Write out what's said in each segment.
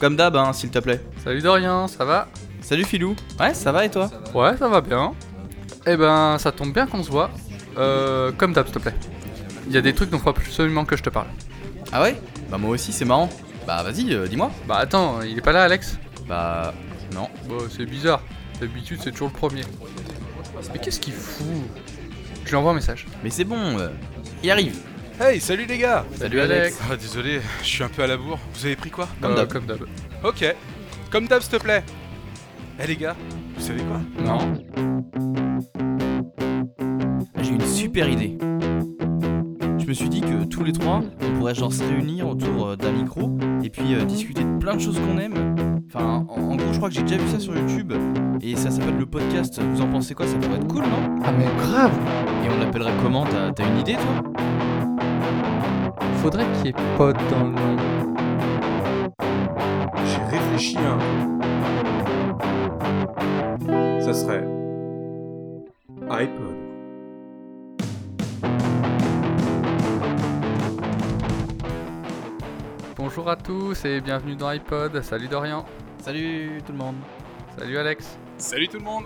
Comme d'hab, hein, s'il te plaît. Salut Dorian, ça va? Salut Filou. Ouais, ça va et toi? Ouais, ça va bien. Eh ben, ça tombe bien qu'on se voit. Euh, comme d'hab, s'il te plaît. Il y a des trucs dont il faut absolument que je te parle. Ah ouais? Bah moi aussi, c'est marrant. Bah vas-y, euh, dis-moi. Bah attends, il est pas là, Alex? Bah non. Bah, c'est bizarre. D'habitude, c'est toujours le premier. Mais qu'est-ce qu'il fout? Je lui envoie un message. Mais c'est bon, euh, il arrive. Hey, salut les gars Salut, Alex. Ah, désolé, je suis un peu à la bourre. Vous avez pris quoi Comme Euh, d'hab. Comme d'hab. Ok. Comme d'hab, s'il te plaît. Eh les gars, vous savez quoi? Non. J'ai une super idée. Je me suis dit que tous les trois, on pourrait genre se réunir autour euh, d'un micro et puis euh, discuter de plein de choses qu'on aime. Enfin, en, en gros, je crois que j'ai déjà vu ça sur YouTube et ça s'appelle le podcast. Vous en pensez quoi? Ça pourrait être cool, non? Ah mais grave Et on l'appellerait comment? T'as t'as une idée, toi? Faudrait qu'il y ait pote dans le nom. J'ai réfléchi à un. Ça serait. iPod. Bonjour à tous et bienvenue dans iPod. Salut Dorian. Salut tout le monde. Salut Alex. Salut tout le monde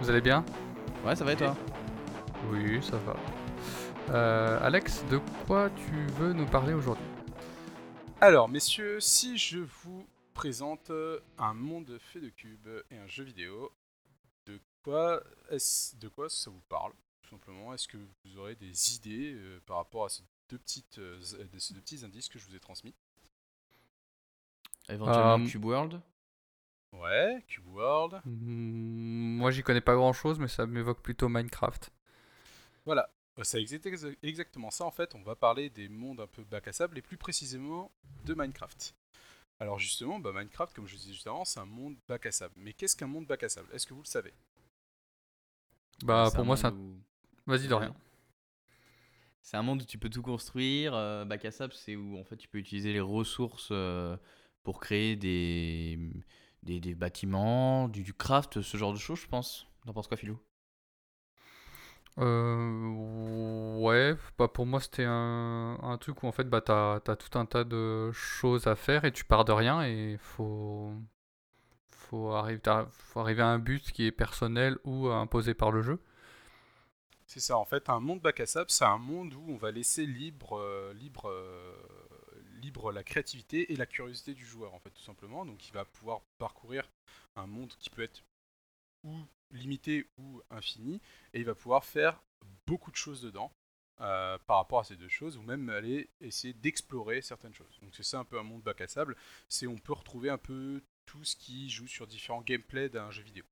Vous allez bien? Ouais, ça va et toi? Oui, ça va. Euh, Alex, de quoi tu veux nous parler aujourd'hui? Alors, messieurs, si je vous présente un monde fait de cubes et un jeu vidéo, de quoi, est de quoi ça vous parle Tout simplement, est-ce que vous aurez des idées euh, par rapport à ces deux, petites, euh, ces deux petits indices que je vous ai transmis? Éventuellement Euh, Cube World? Ouais, Cube World. Hmm, Moi, j'y connais pas grand chose, mais ça m'évoque plutôt Minecraft. Voilà, c'est exa- exactement ça en fait. On va parler des mondes un peu bac à sable et plus précisément de Minecraft. Alors justement, bah, Minecraft, comme je disais juste avant, c'est un monde bac à sable. Mais qu'est-ce qu'un monde bac à sable? Est-ce que vous le savez? Bah, pour un moi, c'est un... monde où- Vas-y, Dorian. C'est un monde où tu peux tout construire. Euh, bac à sable, c'est où en fait tu peux utiliser les ressources euh, pour créer des, des, des bâtiments, du, du craft, ce genre de choses, je pense. T'en penses quoi, Philou? Euh, ouais, bah pour moi c'était un, un truc où en fait bah t'as, t'as tout un tas de choses à faire et tu pars de rien et faut faut arriver faut arriver à un but qui est personnel ou imposé par le jeu. C'est ça, en fait, un monde bac à sable, c'est un monde où on va laisser libre, euh, libre, euh, libre la créativité et la curiosité du joueur, en fait, tout simplement. Donc, il va pouvoir parcourir un monde qui peut être ou limité ou infini, et il va pouvoir faire beaucoup de choses dedans euh, par rapport à ces deux choses, ou même aller essayer d'explorer certaines choses. Donc, c'est ça un peu un monde bac à sable, c'est on peut retrouver un peu tout ce qui joue sur différents gameplays d'un jeu vidéo.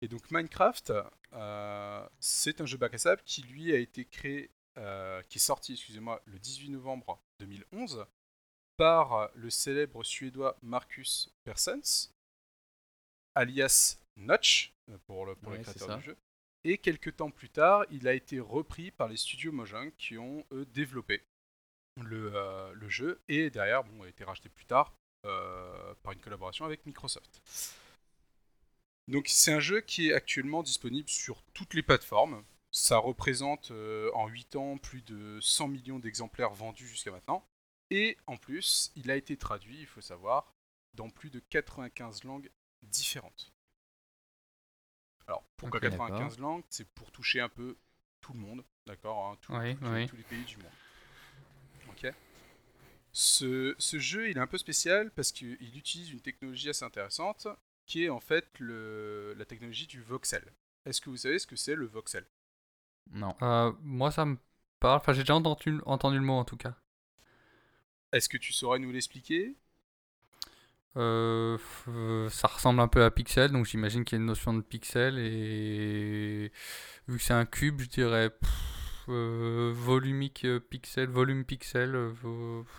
Et donc Minecraft, euh, c'est un jeu bac à sable qui lui a été créé, euh, qui est sorti, excusez-moi, le 18 novembre 2011 par le célèbre suédois Marcus Persons, alias Notch euh, pour, le, pour Ouais, créateurs ça. du jeu. Et quelques temps plus tard, il a été repris par les studios Mojang qui ont eux développé le, euh, le jeu et derrière, bon, a été racheté plus tard euh, par une collaboration avec Microsoft. Donc c'est un jeu qui est actuellement disponible sur toutes les plateformes. Ça représente euh, en 8 ans plus de 100 millions d'exemplaires vendus jusqu'à maintenant. Et en plus, il a été traduit, il faut savoir, dans plus de 95 langues différentes. Alors pourquoi Ok, 95 d'accord. langues? C'est pour toucher un peu tout le monde, d'accord hein, tout- Oui, tout- oui. Tous les pays du monde. Ok ce, ce jeu, il est un peu spécial parce qu'il utilise une technologie assez intéressante qui est en fait le, la technologie du voxel. Est-ce que vous savez ce que c'est le voxel? Non. Euh, moi ça me parle, enfin j'ai déjà entendu, entendu le mot en tout cas. Est-ce que tu saurais nous l'expliquer? Euh, euh, ça ressemble un peu à pixel, donc j'imagine qu'il y a une notion de pixel et vu que c'est un cube, je dirais euh, volumique pixel, volume pixel,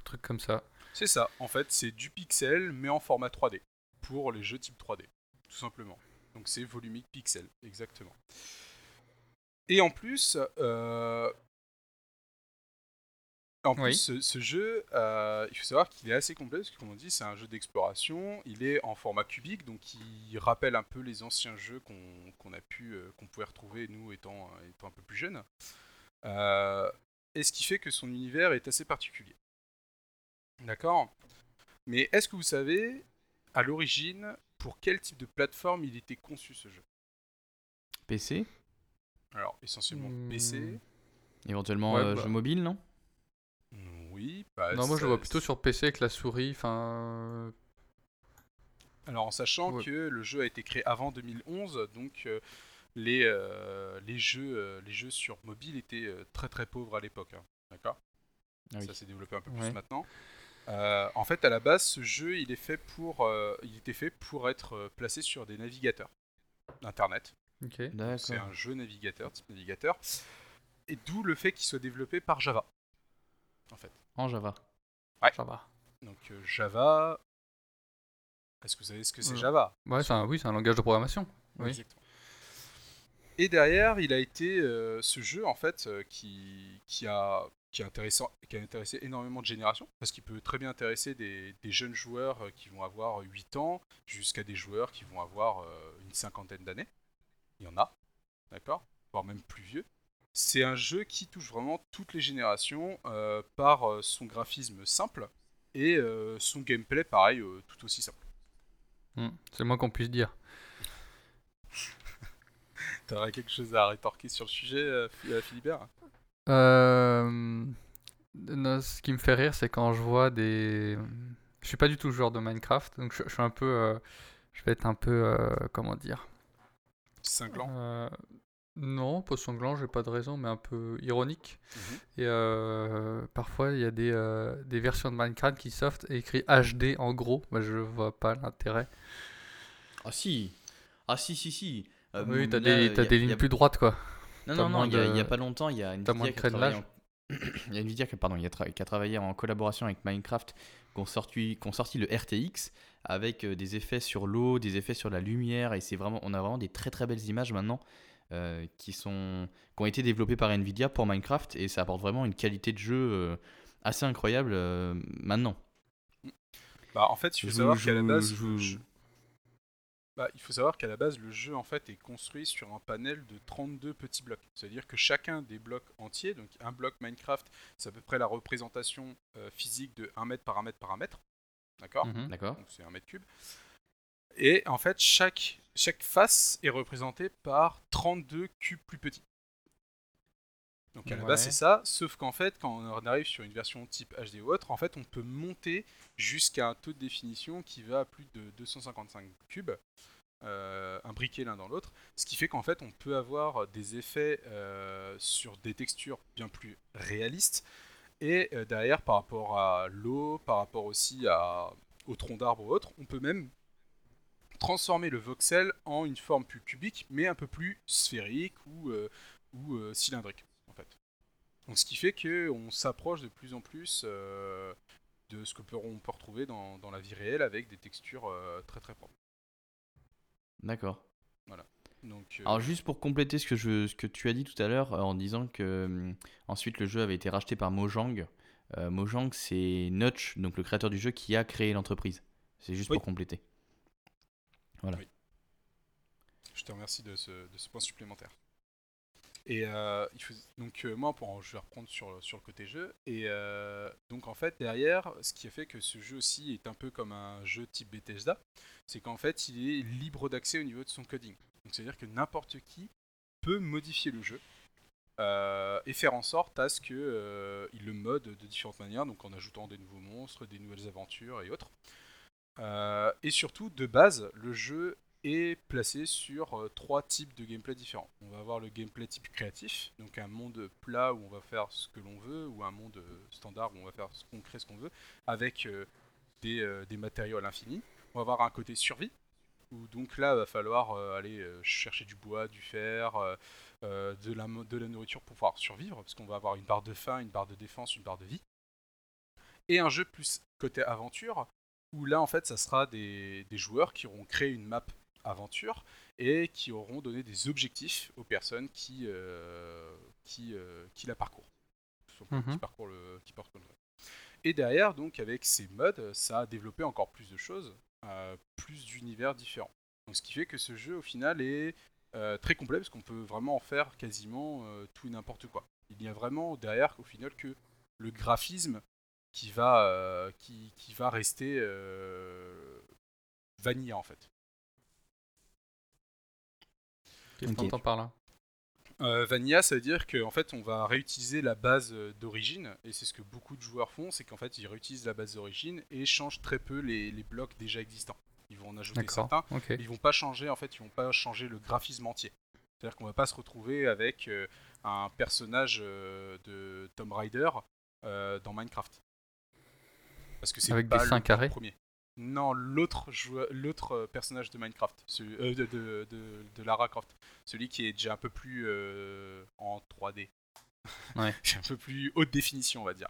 truc comme ça. C'est ça, en fait c'est du pixel mais en format 3D pour les jeux type 3D, tout simplement. Donc c'est volumique pixel, exactement. Et en plus, en plus Oui. ce, ce jeu, euh, il faut savoir qu'il est assez complet parce que comme on dit, c'est un jeu d'exploration. Il est en format cubique, donc il rappelle un peu les anciens jeux qu'on a pu, euh, qu'on pouvait retrouver nous étant, étant un peu plus jeunes. Euh, et ce qui fait que son univers est assez particulier. D'accord? Mais est-ce que vous savez, à l'origine, pour quel type de plateforme il était conçu ce jeu? PC Alors, essentiellement Hmm. PC. Éventuellement Ouais, euh, bah. jeu mobile, non? Oui. bah, non, moi je le vois plutôt sur PC avec la souris. Enfin, Alors en sachant Ouais. que le jeu a été créé avant 2011, donc euh, les, euh, les, jeux, euh, les jeux sur mobile étaient euh, très très pauvres à l'époque. hein. D'accord? Ah oui. Ça s'est développé un peu Ouais. plus maintenant. Euh, en fait, à la base, ce jeu, il, est fait pour, euh, il était fait pour être placé sur des navigateurs d'Internet. ok. C'est un jeu navigateur, type navigateur. Et d'où le fait qu'il soit développé par Java. En fait. En Java. Ça va. Donc euh, Java... Est-ce que vous savez ce que c'est Ouais. Java Ouais, c'est un, oui, c'est un langage de programmation. Oui. Exactement. Et derrière, il a été euh, ce jeu en fait euh, qui, qui, a, qui, a intéressant, qui a intéressé énormément de générations parce qu'il peut très bien intéresser des, des jeunes joueurs euh, qui vont avoir 8 ans jusqu'à des joueurs qui vont avoir euh, une cinquantaine d'années. Il y en a, d'accord? Voire même plus vieux. C'est un jeu qui touche vraiment toutes les générations euh, par euh, son graphisme simple et euh, son gameplay pareil euh, tout aussi simple. Hmm, C'est le moins qu'on puisse dire. T'aurais quelque chose à rétorquer sur le sujet, Phi- Philibert? Non, ce qui me fait rire, c'est quand je vois des. Je suis pas du tout joueur de Minecraft, donc je, je suis un peu. Je vais être un peu. Comment dire? Cinglant. Non, pas sanglant, j'ai pas de raison, mais un peu ironique. Mhm. Et euh, parfois, il y a des, euh, des versions de Minecraft qui sortent et écrit HD en gros. Moi, je vois pas l'intérêt. Ah si Ah si, si, si Euh, oui, t'as des, a- lignes plus droites, quoi. Non, non, non, il y, a- pas longtemps, il y a Nvidia qui a travaillé crénelage. en... il y a Nvidia qui, pardon, il y a tra- qui a travaillé en collaboration avec Minecraft, qui ont sorti, ont sorti le RTX avec des effets sur l'eau, des effets sur la lumière, et c'est vraiment, on a vraiment des très très belles images maintenant euh, qui, sont, qui ont été développées par Nvidia pour Minecraft, et ça apporte vraiment une qualité de jeu euh, assez incroyable euh, maintenant. Bah, en fait, il faut savoir qu'à la base, je- le jeu- Bah, il faut savoir qu'à la base, le jeu en fait est construit sur un panel de 32 petits blocs. C'est-à-dire que chacun des blocs entiers, donc un bloc Minecraft, c'est à peu près la représentation euh, physique de 1 mètre par 1 mètre par 1 mètre. D'accord? Mhm. D'accord Donc c'est un mètre cube. Et en fait, chaque, chaque face est représentée par 32 cubes plus petits. Donc à la base, Ouais. c'est ça, sauf qu'en fait, quand on arrive sur une version type HD ou autre, en fait, on peut monter jusqu'à un taux de définition qui va à plus de 255 cubes, euh, imbriqués l'un dans l'autre, ce qui fait qu'en fait, on peut avoir des effets euh, sur des textures bien plus réalistes, et euh, derrière, par rapport à l'eau, par rapport aussi à, au tronc d'arbre ou autre, on peut même transformer le voxel en une forme plus cubique, mais un peu plus sphérique ou, euh, ou euh, cylindrique, en fait. Donc, ce qui fait qu'on s'approche de plus en plus euh, de ce que peut, on peut retrouver dans, dans la vie réelle avec des textures très très propres. D'accord. Donc, euh, Alors juste pour compléter ce que, je, ce que tu as dit tout à l'heure en disant que ensuite le jeu avait été racheté par Mojang. Mojang c'est Notch, donc le créateur du jeu qui a créé l'entreprise. C'est juste Oui. pour compléter. Je te remercie de ce, point supplémentaire. Et euh, donc euh, moi, pour, je vais reprendre sur, le côté jeu. Et euh, donc en fait, derrière, ce qui a fait que ce jeu aussi est un peu comme un jeu type Bethesda, c'est qu'en fait, il est libre d'accès au niveau de son coding. Donc c'est-à-dire que n'importe qui peut modifier le jeu et faire en sorte à ce que euh, il le mode de différentes manières, donc en ajoutant des nouveaux monstres, des nouvelles aventures et autres. Euh, et surtout, de base, le jeu est placé sur euh, trois types de gameplay différents. On va avoir le gameplay type créatif, donc un monde plat où on va faire ce que l'on veut, ou un monde euh, standard où on va faire ce qu'on crée ce qu'on veut, avec des, matériaux à l'infini. On va avoir un côté survie, où donc là, il va falloir aller chercher du bois, du fer, de la nourriture pour pouvoir survivre, parce qu'on va avoir une barre de faim, une barre de défense, une barre de vie. Et un jeu plus côté aventure, où là, en fait, ça sera des, des joueurs qui auront créé une map aventure et qui auront donné des objectifs aux personnes qui, euh, qui, euh, qui la parcourent. Mhm. qui parcourent le, qui parcourent le jeu. Et derrière, donc, avec ces modes, ça a développé encore plus de choses, euh, plus d'univers différents. Donc, ce qui fait que ce jeu, au final, est très complet parce qu'on peut vraiment en faire quasiment tout et n'importe quoi. Il y a vraiment derrière, au final, que le graphisme qui va, euh, qui, qui va rester euh, vanilla en fait. Qu'est-ce qu'on entend par là? Euh, vanilla, ça veut dire qu'en fait, on va réutiliser la base d'origine, et c'est ce que beaucoup de joueurs font, c'est qu'en fait, ils réutilisent la base d'origine et changent très peu les, les blocs déjà existants. Ils vont en ajouter certains, mais ils vont pas changer, en fait, ils vont pas changer le graphisme entier. C'est-à-dire qu'on va pas se retrouver avec euh, un personnage euh, de Tomb Raider euh, dans Minecraft. Parce que c'est Avec pas des le seins carrés premier. Non, l'autre l'autre euh, personnage de Minecraft, celui- euh, de, de- de- de Lara Croft, celui qui est déjà un peu plus euh, en 3D, Ouais. un peu plus haute définition, on va dire.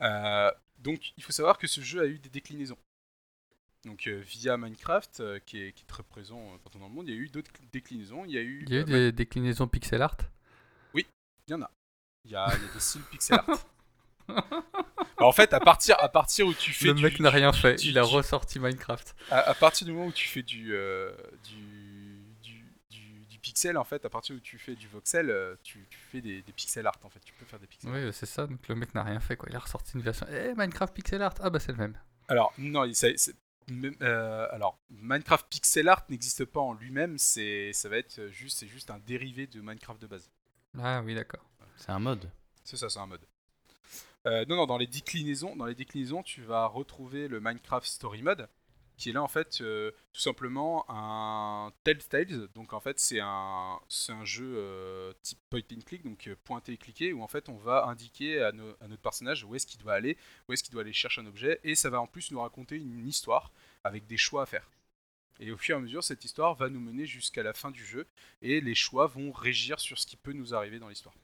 Euh, donc, il faut savoir que ce jeu a eu des déclinaisons. Donc, via Minecraft, qui, est, qui est très présent partout dans le monde, il y a eu d'autres déclinaisons. Il y a eu, Il y a eu des déclinaisons pixel art? Il y en a. Il y a, il y a des styles pixel art. Bah, en fait, à partir, à partir où tu fais Le du- mec n'a rien fait, du- il a du- ressorti Minecraft. à, à partir du moment où tu fais du, euh, du, du, du- du pixel, en fait, à partir où tu fais du voxel, euh, tu, tu fais des, des pixel art, en fait. Tu peux faire des pixel art. Oui, c'est ça, donc le mec n'a rien fait quoi. Il a ressorti une version. Eh, Minecraft pixel art Ah bah c'est le même. Alors, non, c'est- même, euh, alors, Minecraft pixel art n'existe pas en lui-même, c'est, ça va être juste, c'est juste un dérivé de Minecraft de base. Ah oui, d'accord. C'est un mode. C'est ça, c'est un mode. Euh, non, non, dans les déclinaisons, dans les déclinaisons, tu vas retrouver le Minecraft Story Mode, qui est là en fait euh, tout simplement un Telltales. Donc en fait, c'est un, c'est un jeu euh, type point and click, donc euh, pointer et cliquer, où en fait on va indiquer à, à notre personnage où est-ce qu'il doit aller, où est-ce qu'il doit aller chercher un objet, et ça va en plus nous raconter une histoire avec des choix à faire. Et au fur et à mesure, cette histoire va nous mener jusqu'à la fin du jeu, et les choix vont régir sur ce qui peut nous arriver dans l'histoire.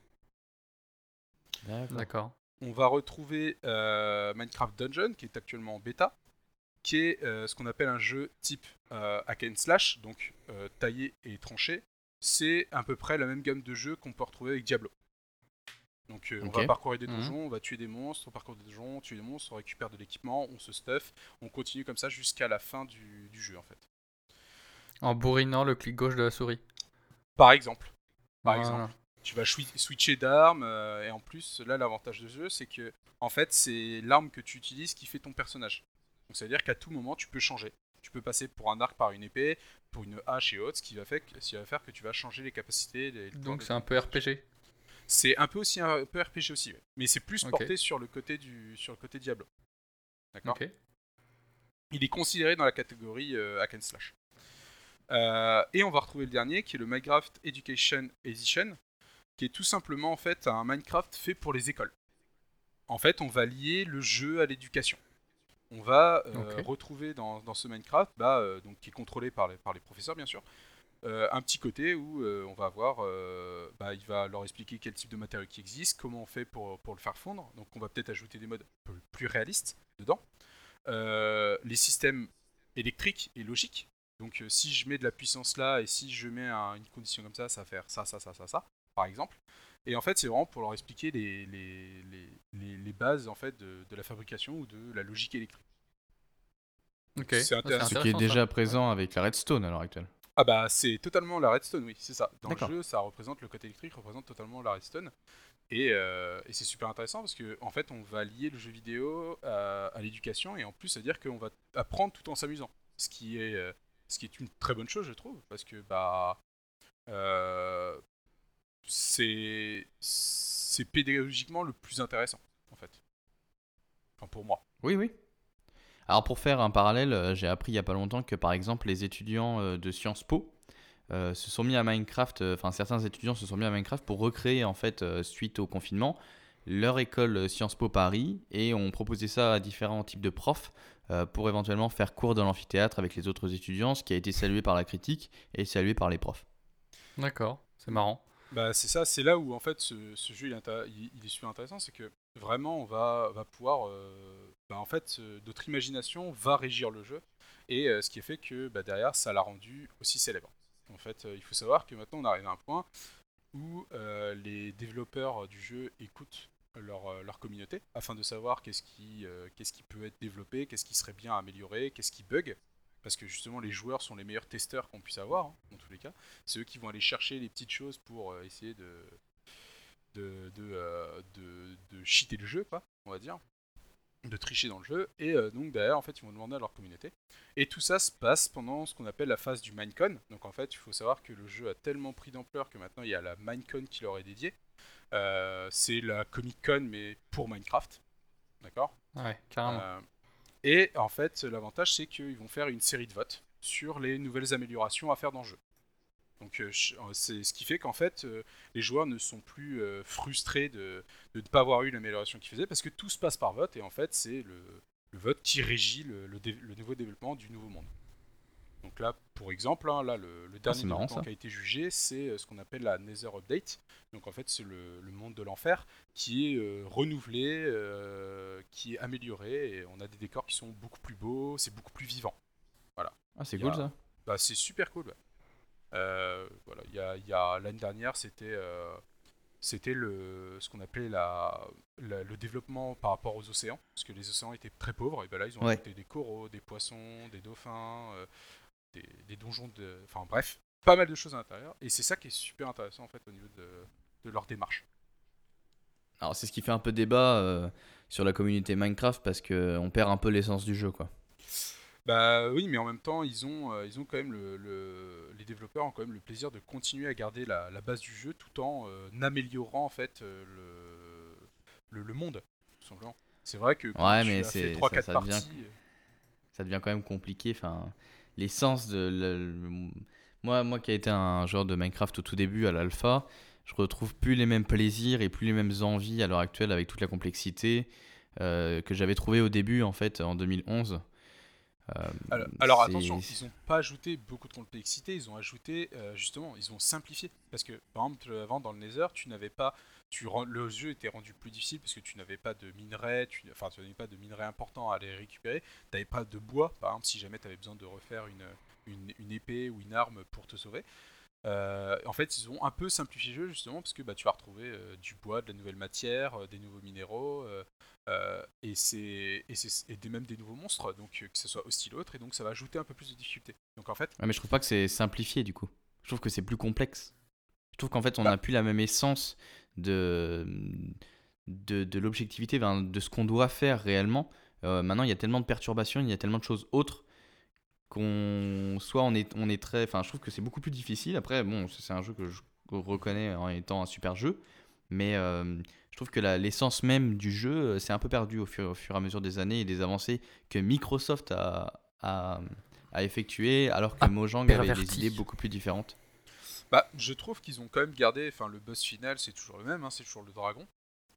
D'accord. On va retrouver euh, Minecraft Dungeon, qui est actuellement en bêta, qui est euh, ce qu'on appelle un jeu type euh, hack and slash, donc taillé et tranché. C'est à peu près la même gamme de jeux qu'on peut retrouver avec Diablo. Donc euh, on va parcourir des Mhm. donjons, on va tuer des monstres, on parcourt des donjons, on tue des monstres, on récupère de l'équipement, on se stuff, on continue comme ça jusqu'à la fin du, du jeu en fait. En bourrinant le clic gauche de la souris. Par exemple. Par Voilà. exemple. Tu vas switcher d'armes euh, et en plus là l'avantage de ce jeu c'est que en fait c'est l'arme que tu utilises qui fait ton personnage donc ça veut dire qu'à tout moment tu peux changer tu peux passer pour un arc par une épée pour une hache et autres ce qui va faire que, ce qui va faire que tu vas changer les capacités les- Donc c'est un peu. RPG. c'est un peu aussi un peu RPG aussi ouais. mais c'est plus porté sur le côté du sur le côté Diablo d'accord il est considéré dans la catégorie euh, hack and slash. Euh, et on va retrouver le dernier qui est le Minecraft Education Edition, qui est tout simplement en fait un Minecraft fait pour les écoles. En fait, on va lier le jeu à l'éducation. On va euh, retrouver dans, dans ce Minecraft, bah, euh, donc, qui est contrôlé par les, par les professeurs bien sûr, euh, un petit côté où on va avoir, bah, il va leur expliquer quel type de matériaux qui existe, comment on fait pour, pour le faire fondre. Donc on va peut-être ajouter des modes plus réalistes dedans. Les systèmes électriques et logiques. Donc si je mets de la puissance là et si je mets un- une condition comme ça, ça va faire ça, ça, ça, ça, ça, par exemple. Et en fait, c'est vraiment pour leur expliquer les, les, les, bases en fait de, de la fabrication ou de la logique électrique. Ok. C'est Ah, intéressant. Ce qui est déjà ça. présent avec la Redstone à l'heure actuelle. Ah bah c'est totalement la redstone, oui, c'est ça. Dans le jeu, ça représente le côté électrique, représente totalement la redstone. Et, euh, et c'est super intéressant parce que en fait, on va lier le jeu vidéo à, à l'éducation et en plus, ça veut dire qu'on va apprendre tout en s'amusant. Ce qui est euh, ce qui est une très bonne chose, je trouve, parce que bah euh, c'est c'est pédagogiquement le plus intéressant, en fait. Enfin pour moi. Oui, oui. Alors pour faire un parallèle, euh, j'ai appris il y a pas longtemps que par exemple les étudiants euh, de Sciences Po euh, se sont mis à Minecraft, euh, enfin certains étudiants se sont mis à Minecraft pour recréer en fait euh, suite au confinement leur école Sciences Po Paris et ont proposé ça à différents types de profs euh, pour éventuellement faire cours dans l'amphithéâtre avec les autres étudiants, ce qui a été salué par la critique et salué par les profs. D'accord. C'est marrant. Bah, c'est ça, c'est là où en fait ce, jeu il est, super intéressant, c'est que vraiment on va, va pouvoir, euh, bah, en fait, euh, notre imagination va régir le jeu, et euh, ce qui a fait que bah, derrière ça l'a rendu aussi célèbre. En fait, il faut savoir que maintenant on arrive à un point où les développeurs du jeu écoutent leur, leur communauté afin de savoir qu'est-ce qui, qu'est-ce qui peut être développé, qu'est-ce qui serait bien amélioré, qu'est-ce qui bug. Parce que justement, les joueurs sont les meilleurs testeurs qu'on puisse avoir, hein, dans tous les cas. C'est eux qui vont aller chercher les petites choses pour euh, essayer de, de, de, euh, de, de cheater le jeu, quoi, on va dire, de tricher dans le jeu, et euh, donc derrière, en fait, ils vont demander à leur communauté. Et tout ça se passe pendant ce qu'on appelle la phase du Minecon. Donc en fait, il faut savoir que le jeu a tellement pris d'ampleur que maintenant il y a la Minecon qui leur est dédiée. Euh, c'est la Comic Con, mais pour Minecraft. D'accord? Ouais, carrément. Et en fait, l'avantage, c'est qu'ils vont faire une série de votes sur les nouvelles améliorations à faire dans le jeu. Donc, euh, euh, c'est ce qui fait qu'en fait, euh, les joueurs ne sont plus frustrés de, ne pas avoir eu l'amélioration qu'ils faisaient parce que tout se passe par vote et en fait, c'est le, vote qui régit le nouveau développement du nouveau monde. Donc là, pour exemple, hein, là, le, le dernier marrant, qui a été jugé, c'est euh, ce qu'on appelle la Nether Update. Donc en fait, c'est le, le monde de l'enfer qui est euh, renouvelé, euh, qui est amélioré, et on a des décors qui sont beaucoup plus beaux, c'est beaucoup plus vivant. Ah, c'est cool a- ça. Bah, c'est super cool. ouais. Euh, voilà, il y a, il y a- l'année dernière, c'était c'était le ce qu'on appelait la, la- le développement par rapport aux océans, parce que les océans étaient très pauvres, et ben là ils ont Ouais. ajouté des coraux, des poissons, des dauphins, euh, des, des donjons de, enfin bref, pas mal de choses à l'intérieur, et c'est ça qui est super intéressant en fait au niveau de, de leur démarche. Alors, c'est ce qui fait un peu débat euh, sur la communauté Minecraft parce que on perd un peu l'essence du jeu, quoi. Bah oui, mais en même temps, ils ont, euh, ils ont quand même le, le- les développeurs ont quand même le plaisir de continuer à garder la, la base du jeu tout en euh, améliorant en fait euh, le, le, le monde. C'est vrai que quand Ouais, mais c'est- fait ça- 3-4 ça parties, devient- euh, ça devient quand même compliqué. Enfin, l'essence de. le- moi, moi qui ai été un joueur de Minecraft au tout début, à l'alpha, je retrouve plus les mêmes plaisirs et plus les mêmes envies à l'heure actuelle avec toute la complexité euh, que j'avais trouvé au début, en fait, en 2011. Euh, Alors, attention, ils n'ont pas ajouté beaucoup de complexité, ils ont ajouté euh, justement, ils ont simplifié. Parce que par exemple, avant dans le Nether, tu n'avais pas, tu rend- le jeu était rendu plus difficile parce que tu n'avais pas de minerais, tu, enfin tu n'avais pas de minerais importants à aller récupérer, tu n'avais pas de bois, par exemple, si jamais tu avais besoin de refaire une, une, une épée ou une arme pour te sauver. Euh, en fait, ils ont un peu simplifié le jeu justement parce que bah, tu vas retrouver euh, du bois, de la nouvelle matière, euh, des nouveaux minéraux. et c'est et, c'est- et des, même des nouveaux monstres, donc que ce soit hostile ou autre, et donc ça va ajouter un peu plus de difficulté. Donc en fait, Ouais, mais je trouve pas que c'est simplifié du coup. Je trouve que c'est plus complexe. Je trouve qu'en fait, on Bah. n'a plus la même essence de, de, de l'objectivité, de ce qu'on doit faire réellement. Euh, maintenant, il y a tellement de perturbations, il y a tellement de choses autres qu'on soit on est, on est très. Enfin, je trouve que c'est beaucoup plus difficile. Après, bon, c'est un jeu que je reconnais en étant un super jeu, mais euh, je trouve que l'essence même du jeu, euh, c'est un peu perdu au fur, au fur et à mesure des années et des avancées que Microsoft a, a, a effectuées, alors que Ah, Mojang avait des perverti. idées beaucoup plus différentes. Bah, je trouve qu'ils ont quand même gardé, enfin le boss final c'est toujours le même, hein, c'est toujours le dragon.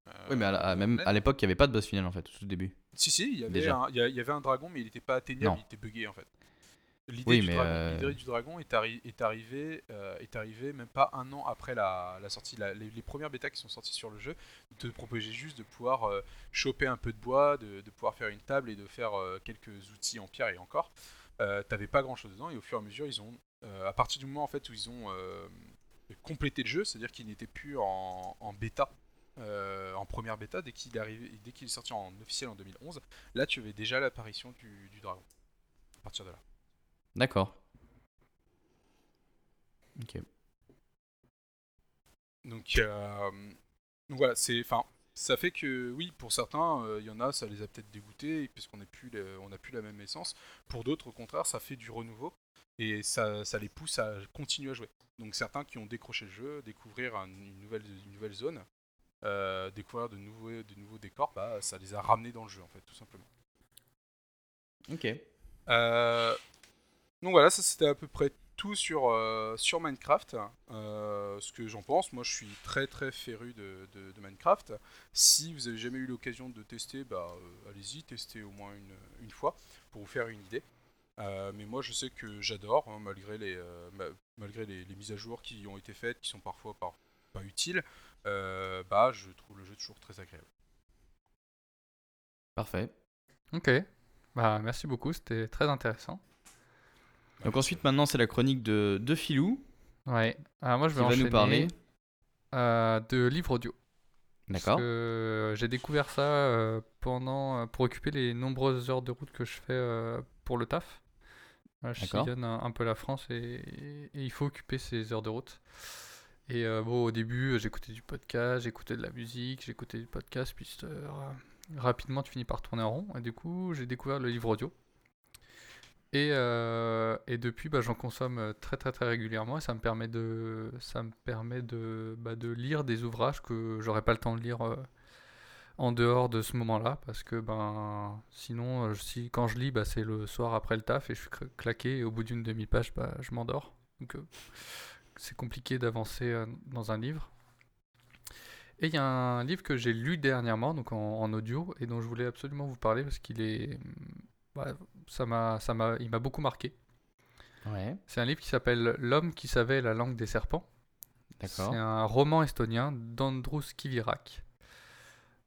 Euh, oui, mais à la- même à l'époque, il n'y avait pas de boss final en fait, au tout début. Si, si, il y, avait Déjà. un, il y avait un dragon, mais il n'était pas atteignable, il était buggé en fait. L'idée Oui, du, euh, du dragon est, arri- est arrivée euh, est arrivée même pas un an après la, la sortie. La- les, les premières bêtas qui sont sorties sur le jeu te proposaient juste de pouvoir euh, choper un peu de bois, de, de pouvoir faire une table et de faire quelques outils en pierre et encore. T'avais pas grand chose dedans et au fur et à mesure, ils ont, euh, à partir du moment en fait où ils ont euh, complété le jeu, c'est-à-dire qu'il n'était plus en, en bêta, euh, en première bêta, dès qu'il est arrivé, dès qu'il est sorti en officiel en 2011, là tu avais déjà l'apparition du, du dragon. À partir de là. D'accord. Ok. Donc, donc voilà, c'est, enfin, ça fait que oui, pour certains, euh, il y en a, ça les a peut-être dégoûtés parce qu'on n'a plus, le- on n'a plus la même essence. Pour d'autres, au contraire, ça fait du renouveau et ça, ça les pousse à continuer à jouer. Donc certains qui ont décroché le jeu, découvrir un- une nouvelle, une nouvelle zone, euh, découvrir de nouveaux, de nouveaux décors, bah, ça les a ramenés dans le jeu en fait, tout simplement. Ok. Euh, donc voilà, ça c'était à peu près tout sur, euh, sur Minecraft. Ce que j'en pense, moi je suis très très féru de, de- de Minecraft. Si vous avez jamais eu l'occasion de tester, bah allez-y, testez au moins une, une fois pour vous faire une idée. Euh, mais moi je sais que j'adore, hein, malgré, les, euh, ma- malgré les, les mises à jour qui ont été faites, qui sont parfois par- pas utiles, euh, bah je trouve le jeu toujours très agréable. Parfait. Ok. Bah, merci beaucoup, c'était très intéressant. Donc ensuite, maintenant, c'est la chronique de, de Filou Ouais. Alors moi, je vais enchaîner nous parler. euh, de livres audio. D'accord. j'ai découvert ça euh, pendant euh, pour occuper les nombreuses heures de route que je fais euh, pour le taf. Voilà, je sillonne un, un peu la France et, et il faut occuper ces heures de route. Et euh, bon, au début, j'écoutais du podcast, j'écoutais de la musique, j'écoutais du podcast, puis euh, rapidement, tu finis par tourner en rond. Et du coup, j'ai découvert le livre audio. Et, euh, et depuis, bah, j'en consomme très très très régulièrement et ça me permet de, ça me permet de, bah, de lire des ouvrages que j'aurais pas le temps de lire en dehors de ce moment-là parce que ben sinon si quand je lis bah, c'est le soir après le taf et je suis claqué et au bout d'une demi-page bah, je m'endors donc c'est compliqué d'avancer euh, dans un livre. Et il y a un livre que j'ai lu dernièrement, donc en, audio, et dont je voulais absolument vous parler parce qu'il est, bah, ça m'a, ça m'a, il m'a beaucoup marqué. Ouais. C'est un livre qui s'appelle L'homme qui savait la langue des serpents. C'est un roman estonien d'Andrus Kivirak.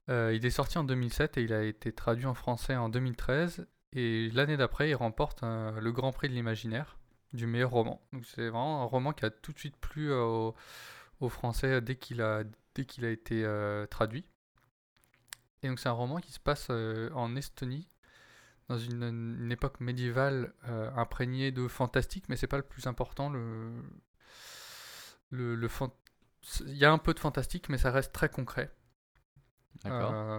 Euh, il est sorti en 2007 et il a été traduit en français en 2013. Et l'année d'après, il remporte le Grand Prix de l'imaginaire du meilleur roman. Donc c'est vraiment un roman qui a tout de suite plu euh, aux, Français dès qu'il a, été euh, traduit. Et donc c'est un roman qui se passe euh, en Estonie, dans une, époque médiévale imprégnée de fantastique, mais c'est pas le plus important. Il y a un peu de fantastique, mais ça reste très concret.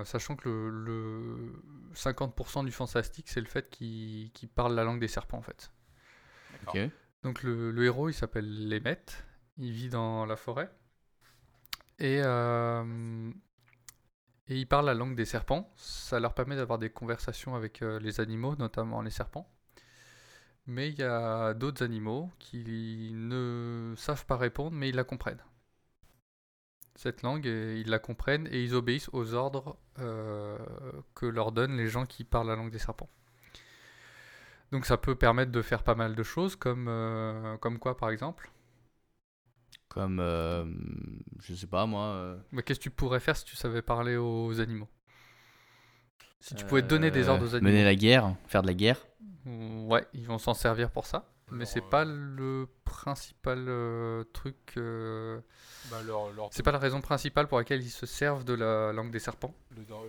Sachant que le, le 50% du fantastique, c'est le fait qu'il parle la langue des serpents en fait. Donc le, héros, il s'appelle Lemet. Il vit dans la forêt. Et, euh, et il parle la langue des serpents. Ça leur permet d'avoir des conversations avec euh, les animaux, notamment les serpents. Mais il y a d'autres animaux qui ne savent pas répondre, mais ils la comprennent. Cette langue, ils la comprennent et ils obéissent aux ordres euh, que leur donnent les gens qui parlent la langue des serpents. Donc ça peut permettre de faire pas mal de choses, comme, euh, comme quoi par exemple? Comme, euh, je sais pas moi. Mais qu'est-ce que tu pourrais faire si tu savais parler aux animaux? Si tu pouvais donner des ordres aux animaux. Mener la guerre, faire de la guerre Ouais, ils vont s'en servir pour ça. Mais c'est pas le principal truc. Bah c'est pas la raison principale pour laquelle ils se servent de la langue des serpents.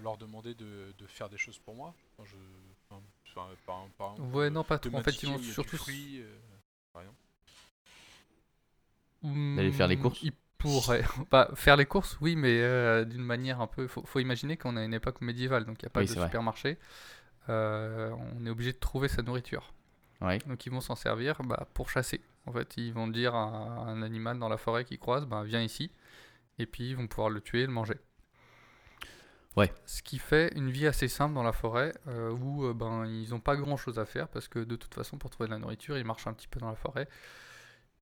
leur demander de, de, faire des choses pour moi. je ouais, non, pas trop. En fait, ils vont surtout. Fruit, euh, D'aller faire les hmm, courses Ils pourraient. bah, faire les courses, oui, mais euh, d'une manière un peu. Faut, faut imaginer qu'on a une époque médiévale, donc il n'y a pas de supermarché. Euh, on est obligé de trouver sa nourriture. Ouais. Donc ils vont s'en servir bah, pour chasser. En fait, ils vont dire à un animal dans la forêt qui croise, bah, viens ici, et puis ils vont pouvoir le tuer et le manger. Ce qui fait une vie assez simple dans la forêt euh, où euh, ben, ils n'ont pas grand chose à faire parce que de toute façon, pour trouver de la nourriture, ils marchent un petit peu dans la forêt.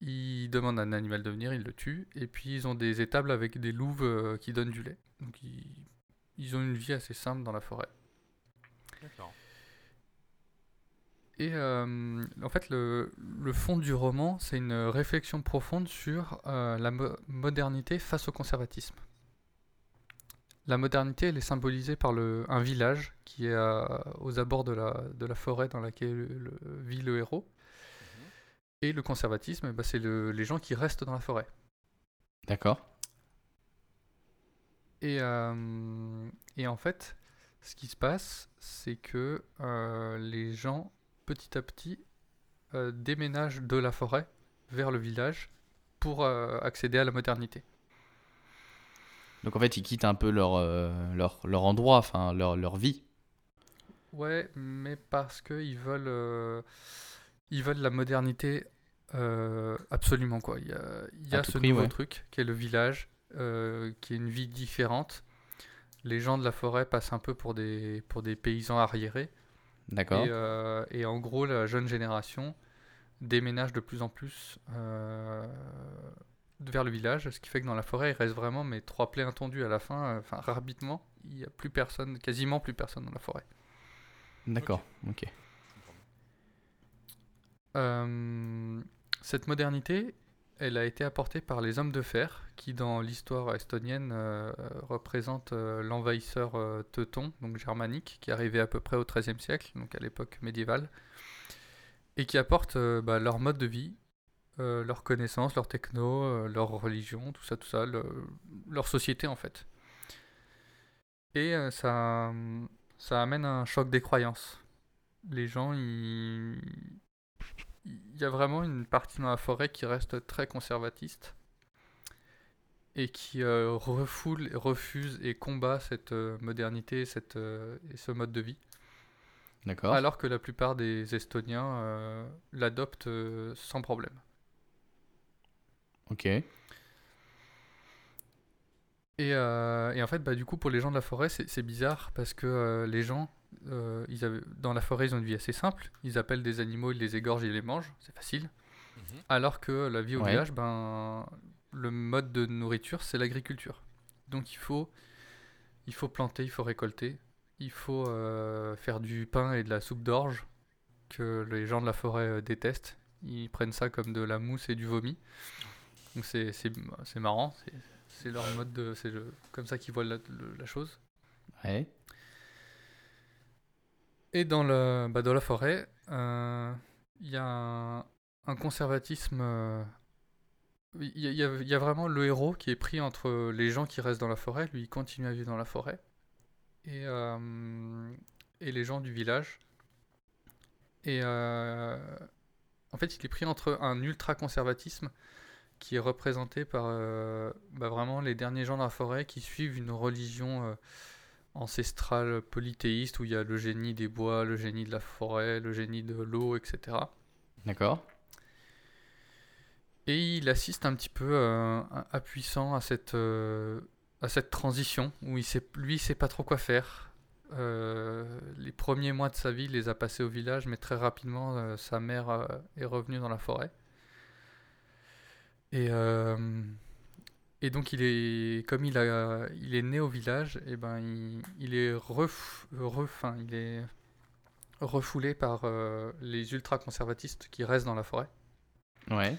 Ils demandent à un animal de venir, ils le tuent. Et puis ils ont des étables avec des louves euh, qui donnent du lait. Donc ils, ont une vie assez simple dans la forêt. D'accord. Et en fait, le, fond du roman, c'est une réflexion profonde sur la modernité face au conservatisme. La modernité, elle est symbolisée par le, un village qui est aux abords de la, de la forêt dans laquelle vit le héros. Et le conservatisme, bah, c'est les gens qui restent dans la forêt. D'accord. Et, euh, et, en fait, ce qui se passe, c'est que euh, les gens, petit à petit, euh, déménagent de la forêt vers le village pour accéder à la modernité. Donc en fait, ils quittent un peu leur, euh, leur, leur, endroit, enfin leur, leur vie. Ouais, mais parce qu'ils veulent, euh, ils veulent la modernité euh, absolument. Quoi. Il y a, il y a ce nouveau truc qui est le village, qui est une vie différente. Les gens de la forêt passent un peu pour des, pour des paysans arriérés. D'accord. Et, et, en gros, la jeune génération déménage de plus en plus vers le village, ce qui fait que dans la forêt, il reste vraiment mes trois plaies intendues à la fin. Euh, enfin, rapidement, il n'y a plus personne, quasiment plus personne dans la forêt. D'accord, ok. Euh, cette modernité, elle a été apportée par les hommes de fer, qui dans l'histoire estonienne euh, représentent l'envahisseur teuton, donc germanique, qui arrivait à peu près au XIIIe siècle, donc à l'époque médiévale, et qui apportent bah, leur mode de vie, euh, leurs connaissances, leur techno, euh, leur religion, tout ça, tout ça, leur société en fait. Et euh, ça, ça amène un choc des croyances. Les gens, il y a vraiment une partie dans la forêt qui reste très conservatiste. et qui euh, refoule, refuse et combat cette euh, modernité cette, euh, et ce mode de vie, D'accord. alors que la plupart des Estoniens l'adoptent sans problème. Ok. Et, et en fait, bah, du coup, pour les gens de la forêt, c'est bizarre parce que les gens, euh, ils avaient, dans la forêt, ils ont une vie assez simple. Ils appellent des animaux, ils les égorgent, ils les mangent, c'est facile. Mhm. Alors que la vie au Ouais. village, ben, le mode de nourriture, c'est l'agriculture. Donc il faut, il faut planter, il faut récolter, il faut euh, faire du pain et de la soupe d'orge que les gens de la forêt euh, détestent. Ils prennent ça comme de la mousse et du vomi. Donc c'est c'est- c'est marrant, c'est- c'est leur mode de, c'est le- comme ça qu'ils voient la, la chose. Ouais. Et dans, le, bah, dans la forêt, euh, il y a un, conservatisme. euh, Il y, a- vraiment le héros qui est pris entre les gens qui restent dans la forêt, lui il continue à vivre dans la forêt, et, euh, et les gens du village. Et en fait, il est pris entre un ultra-conservatisme qui est représenté par bah, vraiment les derniers gens dans la forêt qui suivent une religion ancestrale polythéiste où il y a le génie des bois, le génie de la forêt, le génie de l'eau, etc. D'accord. Et il assiste un petit peu euh, impuissant à cette, euh, à cette transition où il sait, lui il sait pas trop quoi faire. Euh, les premiers mois de sa vie, il les a passés au village, mais très rapidement, sa mère est revenue dans la forêt. Et, et donc, il est, comme il, a, il est né au village, et ben, il, il est, ref, refin, il est refoulé par euh, les ultra-conservatistes qui restent dans la forêt. Ouais.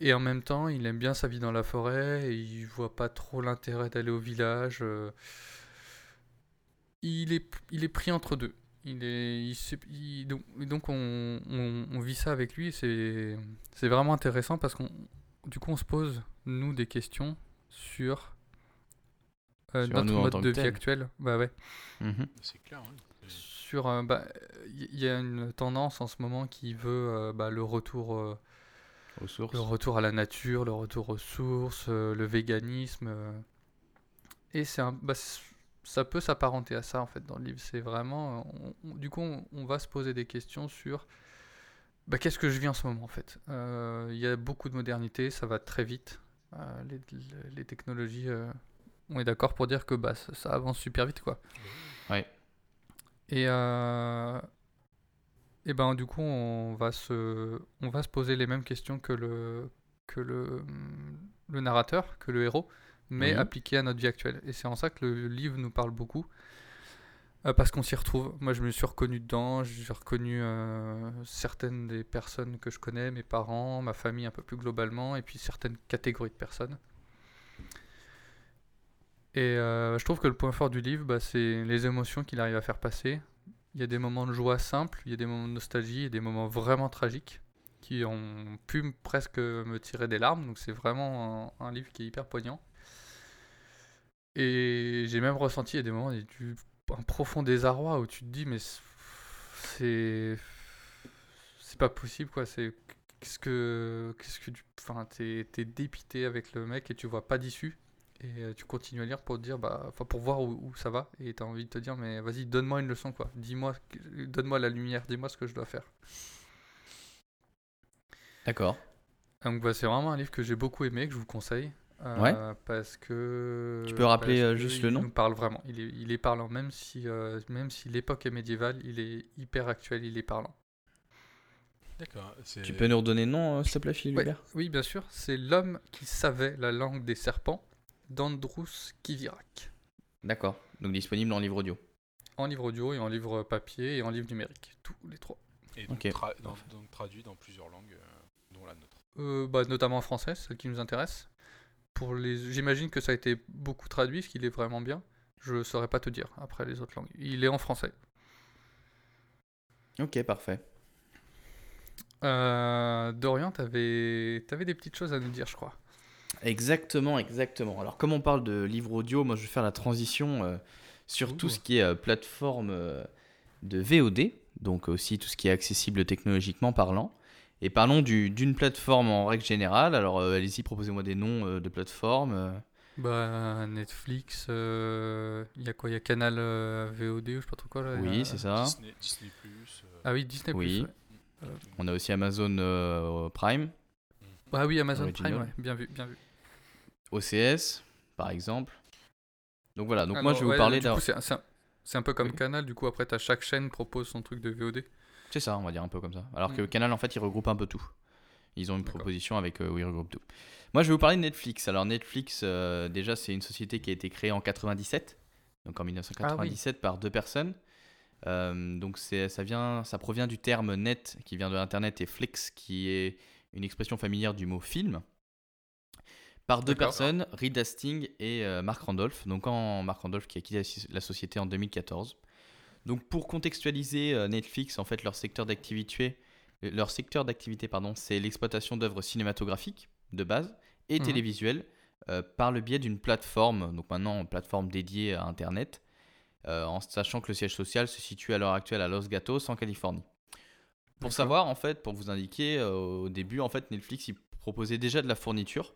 Et en même temps, il aime bien sa vie dans la forêt et il voit pas trop l'intérêt d'aller au village. euh. Il est, il est pris entre deux. Il est, il donc, donc on, on- on vit ça avec lui. c'est vraiment intéressant parce qu'on, du coup, on se pose nous des questions sur, euh, Sur notre mode de vie tel. actuel. Bah ouais. Mhm. C'est clair, oui. Sur, euh, bah, il y a une tendance en ce moment qui veut euh, bah, le retour. euh, Aux sources. le retour à la nature, le retour aux sources, euh, le véganisme. euh. Et c'est un, bah, ça peut s'apparenter à ça en fait dans le livre. C'est vraiment, on- on- du coup, on, on va se poser des questions sur bah, qu'est-ce que je vis en ce moment en fait? Euh, Il y a beaucoup de modernité, ça va très vite. Euh, les, les- technologies, euh, on est d'accord pour dire que bah, ça, ça avance super vite quoi. Ouais. Et, euh, et ben du coup on va se, on va se poser les mêmes questions que le, que le, le narrateur, que le héros, mais Oui. appliquées à notre vie actuelle. Et c'est en ça que le livre nous parle beaucoup. Euh, parce qu'on s'y retrouve. Moi, je me suis reconnu dedans. J'ai reconnu euh, certaines des personnes que je connais, mes parents, ma famille un peu plus globalement, et puis certaines catégories de personnes. Et euh, je trouve que le point fort du livre, bah, c'est les émotions qu'il arrive à faire passer. Il y a des moments de joie simples, il y a des moments de nostalgie, et des moments vraiment tragiques qui ont pu presque me tirer des larmes. Donc c'est vraiment un, livre qui est hyper poignant. Et j'ai même ressenti à des moments un profond désarroi où tu te dis mais c'est c'est pas possible quoi. C'est qu'est-ce que qu'est-ce que tu enfin t'es dépité avec le mec et tu vois pas d'issue. Et euh, tu continues à lire pour te dire, bah, enfin pour voir où, où ça va, et t'as envie de te dire, mais vas-y, donne-moi une leçon, quoi. Dis-moi, donne-moi la lumière, dis-moi ce que je dois faire. D'accord. Donc bah, c'est vraiment un livre que j'ai beaucoup aimé, que je vous conseille. Euh, Parce que. Tu peux rappeler, euh, juste le il nom nous parle vraiment. Il est, il est parlant, même si, euh, même si l'époque est médiévale, il est hyper actuel, il est parlant. D'accord. c'est- Tu peux nous redonner le nom, euh, s'il te plaît, Philippe Ouais, oui, bien sûr. C'est L'homme qui savait la langue des serpents d'Androus Kivirak. D'accord. Donc disponible en livre audio. En livre audio et en livre papier et en livre numérique. Tous les trois. Et donc, Ok. tra- dans- donc traduit dans plusieurs langues, euh, dont la nôtre. Euh, bah, notamment en français, celle qui nous intéresse. Pour les... J'imagine que ça a été beaucoup traduit, ce qu'il est vraiment bien. Je saurais pas te dire après les autres langues. Il est en français. Ok, parfait. Euh, Dorian, t'avais avais des petites choses à nous dire, je crois. Exactement, exactement. Alors, comme on parle de livre audio, moi je vais faire la transition euh, sur tout ce qui est euh, plateforme de VOD, donc aussi tout ce qui est accessible technologiquement parlant. Et parlons du- d'une plateforme en règle générale. Alors, euh, allez-y, proposez-moi des noms euh, de plateformes. euh. Bah, Netflix, euh, il y a quoi? Il y a Canal euh, VOD ou je sais pas trop quoi là. Oui, a- c'est ça. Disney, Disney+, euh, Ah oui, Disney+. Oui. ouais. On a aussi Amazon euh, Prime, Ah oui, Amazon Original. Prime, ouais. bien vu, bien vu. OCS, par exemple. Donc voilà, donc moi Alors, je vais vous parler du d'un. c'est un, peu comme Oui. Canal, du coup après t'as chaque chaîne propose son truc de VOD. C'est ça, on va dire un peu comme ça. Alors que Mm. Canal, en fait, il regroupe un peu tout. Ils ont une proposition avec euh, où ils regroupent tout. Moi, je vais vous parler de Netflix. Alors, Netflix, euh, déjà, c'est une société qui a été créée en 97, donc en 1997 par deux personnes. Euh, donc, ça, vient, ça provient du terme net qui vient de Internet et Flix, qui est une expression familière du mot film. Par deux personnes, Reed Hastings et euh, Mark Randolph. Donc, en Mark Randolph qui a quitté la société en 2014. Donc, pour contextualiser euh, Netflix, en fait, leur secteur d'activité, leur secteur d'activité, pardon, c'est l'exploitation d'œuvres cinématographiques de base et Mhm. télévisuelles euh, par le biais d'une plateforme, donc maintenant plateforme dédiée à Internet, euh, en sachant que le siège social se situe à l'heure actuelle à Los Gatos en Californie. Pour savoir, en fait, pour vous indiquer, euh, au début, en fait, Netflix il proposait déjà de la fourniture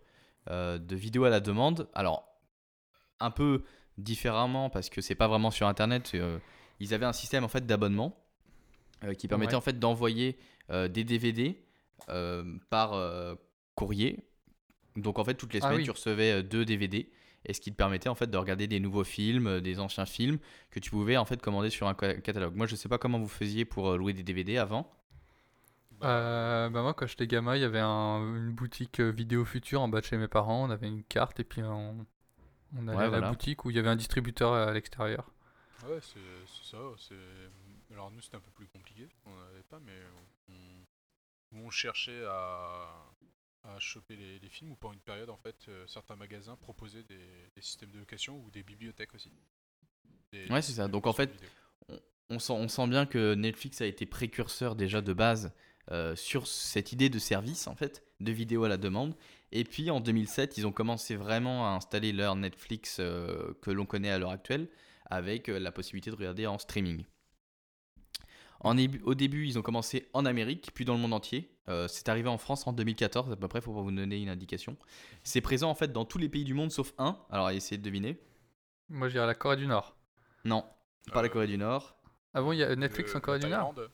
euh, de vidéos à la demande. Alors, un peu différemment parce que c'est pas vraiment sur Internet. Ils avaient un système en fait d'abonnement euh, qui permettait Ouais. en fait d'envoyer euh, des DVD euh, par courrier. Donc en fait toutes les Ah semaines oui. tu recevais deux DVD et ce qui te permettait en fait de regarder des nouveaux films, des anciens films que tu pouvais en fait commander sur un ca- catalogue. Moi je sais pas comment vous faisiez pour louer des DVD avant. Euh, bah moi quand j'étais gamin, il y avait un- une boutique vidéo future en bas de chez mes parents, on avait une carte et puis on, on allait Ouais, à la boutique où il y avait un distributeur à l'extérieur. Ouais, c'est c'est ça. c'est- Alors nous, c'était un peu plus compliqué. On n'avait pas, mais on, on cherchait à, à choper les, les films, ou pour une période, en fait, euh, certains magasins proposaient des, des systèmes de location ou des bibliothèques aussi. Des- Ouais, c'est ça. Donc, en fait, vidéo. on sent, on sent bien que Netflix a été précurseur déjà de base euh, sur cette idée de service en fait, de vidéo à la demande. Et puis en 2007, ils ont commencé vraiment à installer leur Netflix euh, que l'on connaît à l'heure actuelle avec euh, la possibilité de regarder en streaming. En au début, ils ont commencé en Amérique, puis dans le monde entier. Euh, c'est arrivé en France en 2014 à peu près, pour vous donner une indication. C'est présent en fait dans tous les pays du monde sauf un. Alors essayez de deviner. Moi je dirais la Corée du Nord. Non, pas la Euh, Corée du Nord. Ah bon, il y a Netflix Le- en Corée du Nord? Thaïlande,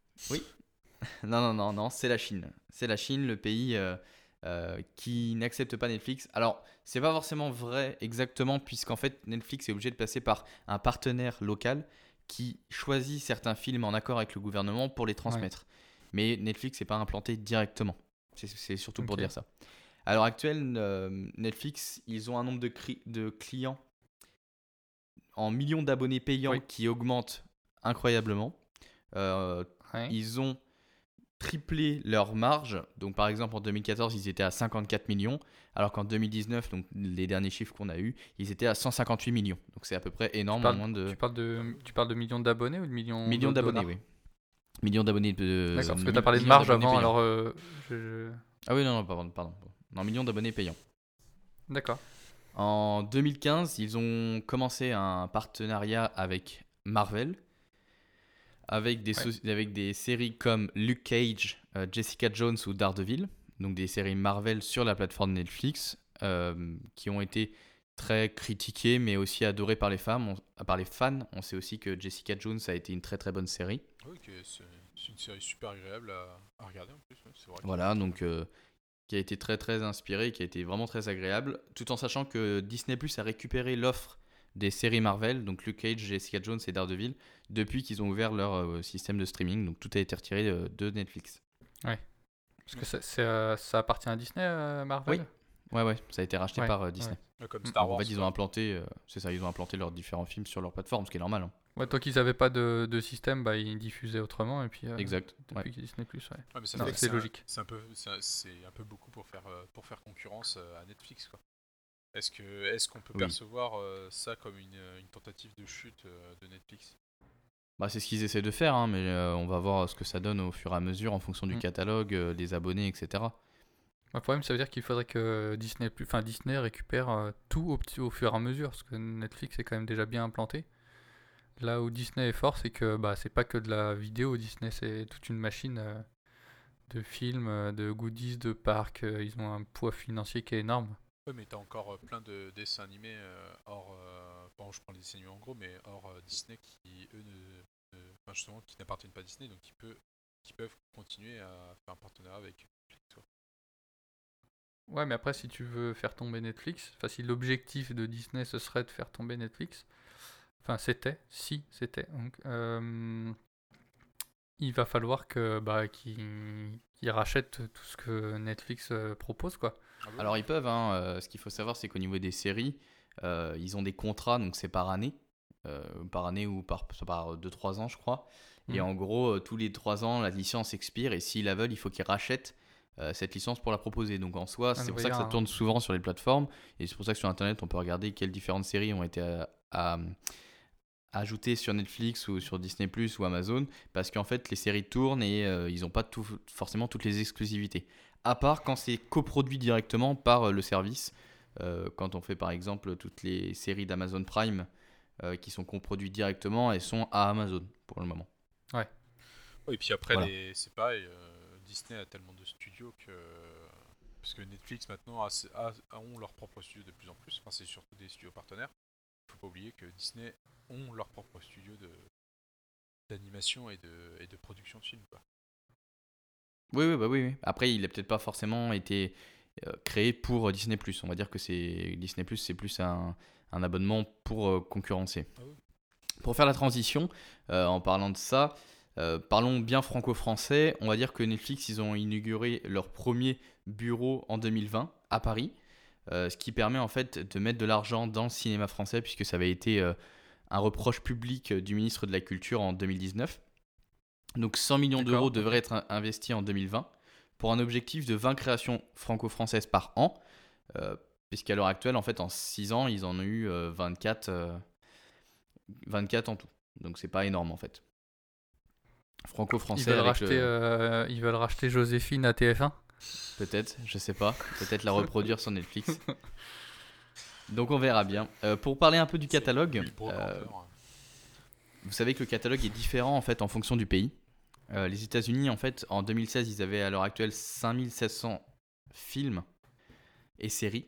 Non, non, non, non, c'est la Chine. C'est la Chine, le pays euh, euh, qui n'accepte pas Netflix. Alors, c'est pas forcément vrai exactement, puisqu'en fait, Netflix est obligé de passer par un partenaire local qui choisit certains films en accord avec le gouvernement pour les transmettre. Mais Netflix n'est pas implanté directement. C'est- surtout pour dire ça. À l'heure actuelle, euh, Netflix, ils ont un nombre de, clients en millions d'abonnés payants Oui. qui augmente incroyablement. Euh, Ouais. ils ont triplé leur marge. Donc, par exemple, en 2014, ils étaient à 54 millions, alors qu'en 2019, donc les derniers chiffres qu'on a eus, ils étaient à 158 millions. Donc, c'est à peu près énorme parles- en moins de Tu parles de, tu parles de millions d'abonnés ou de millions millions d'abonnés, oui. Millions d'abonnés de. D'accord, parce que tu as parlé de marge d'abonnés avant, payants. alors euh, je- Ah oui, non, non, pardon, pardon. Non, millions d'abonnets payants. D'accord. En 2015, ils ont commencé un partenariat avec Marvel, avec des, Ouais. so- avec des séries comme Luke Cage, euh, Jessica Jones ou Daredevil, donc des séries Marvel sur la plateforme Netflix, euh, qui ont été très critiquées mais aussi adorées par les, femmes, on- par les fans. On sait aussi que Jessica Jones a été une très très bonne série. Oui, c'est une série super agréable à, à regarder en plus. vrai Voilà, donc euh, qui a été très très inspiré, qui a été vraiment très agréable, tout en sachant que Disney Plus a récupéré l'offre des séries Marvel, donc Luke Cage, Jessica Jones et Daredevil, depuis qu'ils ont ouvert leur euh, système de streaming, donc tout a été retiré euh, de Netflix. Parce que ça, euh, ça appartient à Disney, euh, Marvel Oui. Ouais, ouais, ça a été racheté Ouais, par euh, Disney. Ouais, Comme Mm. Star Wars. en fait, ils ont implanté, euh, c'est ça, ils ont implanté leurs différents films sur leur plateforme, ce qui est normal. hein. Ouais, tant qu'ils n'avaient pas de, de système, bah, ils diffusaient autrement. Et puis, euh, Exact. Depuis ouais. qu'il y a Disney Plus, ouais. Ouais, c'est un- logique. C'est un peu, c'est- un peu beaucoup pour faire pour faire concurrence à Netflix, quoi. Est-ce que est-ce qu'on peut Oui. percevoir euh, ça comme une, une tentative de chute euh, de Netflix? Bah, c'est ce qu'ils essaient de faire, hein, mais euh, on va voir ce que ça donne au fur et à mesure en fonction du Mm. catalogue, euh, des abonnés, etc. Le problème, ça veut dire qu'il faudrait que Disney, plus, enfin, Disney récupère euh, tout au, petit- au fur et à mesure, parce que Netflix est quand même déjà bien implanté. Là où Disney est fort, c'est que bah, c'est pas que de la vidéo, Disney c'est toute une machine. euh, de films, euh, de goodies, de parcs. euh, Ils ont un poids financier qui est énorme. Ouais, mais t'as encore euh, plein de dessins animés euh, hors. euh, bon, je prends les dessins animés en gros, mais hors euh, Disney qui, eux, ne. justement, qui n'appartiennent pas à Disney, donc qui, peut, peuvent continuer à faire un partenariat avec Netflix. Ouais, mais après, si tu veux faire tomber Netflix, enfin, si l'objectif de Disney ce serait de faire tomber Netflix, enfin, c'était, si, c'était, donc, euh, il va falloir que, bah, qu'ils rachètent tout ce que Netflix euh, propose, quoi. Ah bon Alors ils peuvent, hein, euh, ce qu'il faut savoir c'est qu'au niveau des séries, euh, ils ont des contrats, donc c'est par année, euh, par année ou par, par 2-3 ans je crois. Et Mhm. en gros, tous les 3 ans, la licence expire et s'ils la veulent, il faut qu'ils rachètent cette licence pour la proposer. Donc en soi, c'est pour ça que ça tourne souvent sur les plateformes et c'est pour ça que sur Internet, on peut regarder quelles différentes séries ont été euh, à- ajoutées sur Netflix ou sur Disney Plus ou Amazon parce qu'en fait, les séries tournent et euh, ils n'ont pas tout, forcément toutes les exclusivités à part quand c'est coproduit directement par euh, le service. Euh, quand on fait par exemple toutes les séries d'Amazon Prime euh, qui sont coproduites directement, elles sont à Amazon pour le moment. Ouais, et puis après, Voilà. les- c'est pareil, euh, Disney a tellement de studios que. Parce que Netflix maintenant a, a- a- ont leur propre studio de plus en plus, enfin, c'est surtout des studios partenaires. Faut pas oublier que Disney ont leur propre studio de d'animation et de, et de production de films. Quoi. Oui, oui, bah oui, oui. Après, il n'a peut-être pas forcément été euh, créé pour Disney+. On va dire que c'est Disney+, c'est plus un, un abonnement pour euh, concurrencer. Ah oui. Pour faire la transition, euh, en parlant de ça, euh, parlons bien franco-français. On va dire que Netflix, ils ont inauguré leur premier bureau en 2020 à Paris, euh, ce qui permet en fait de mettre de l'argent dans le cinéma français, puisque ça avait été euh, un reproche public euh, du ministre de la Culture en 2019. Donc 100 millions d'euros devraient être in- investis en 2020 pour un objectif de 20 créations franco-françaises par an, euh, puisqu'à l'heure actuelle, en fait, en 6 ans, ils en ont eu euh, 24, euh, 24 en tout. Donc c'est pas énorme en fait. Ils Franco-français le- euh, ils veulent racheter Joséphine à TF1 Peut-être, je sais pas. Peut-être la reproduire sur Netflix. Donc on verra bien. Euh, pour parler un peu du catalogue, Will Broker, euh, hein. Vous savez que le catalogue est différent en fait en fonction du pays. Euh, les États-Unis, en fait, en 2016, ils avaient à l'heure actuelle 5700 films et séries,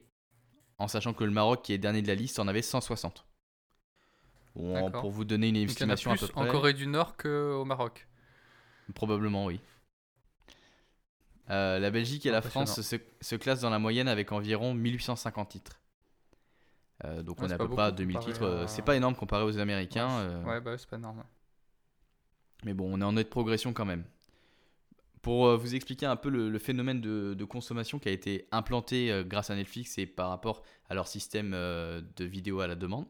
en sachant que le Maroc, qui est dernier de la liste, en avait 160. Bon, D'accord. pour vous donner une Donc, il y en a estimation à plus peu près. en Corée du Nord qu'au Maroc. Probablement, oui. Euh, la Belgique et la France se, se classent dans la moyenne avec environ 1850 titres. Euh, donc Ouais, on c'est à peu près à beaucoup 2000 comparé titres. Euh, à- C'est pas énorme comparé aux Américains. ouais, euh, ouais, bah, c'est pas normal. Mais bon, on est en nette progression quand même. Pour vous expliquer un peu le, le phénomène de, de consommation qui a été implanté grâce à Netflix et par rapport à leur système de vidéo à la demande,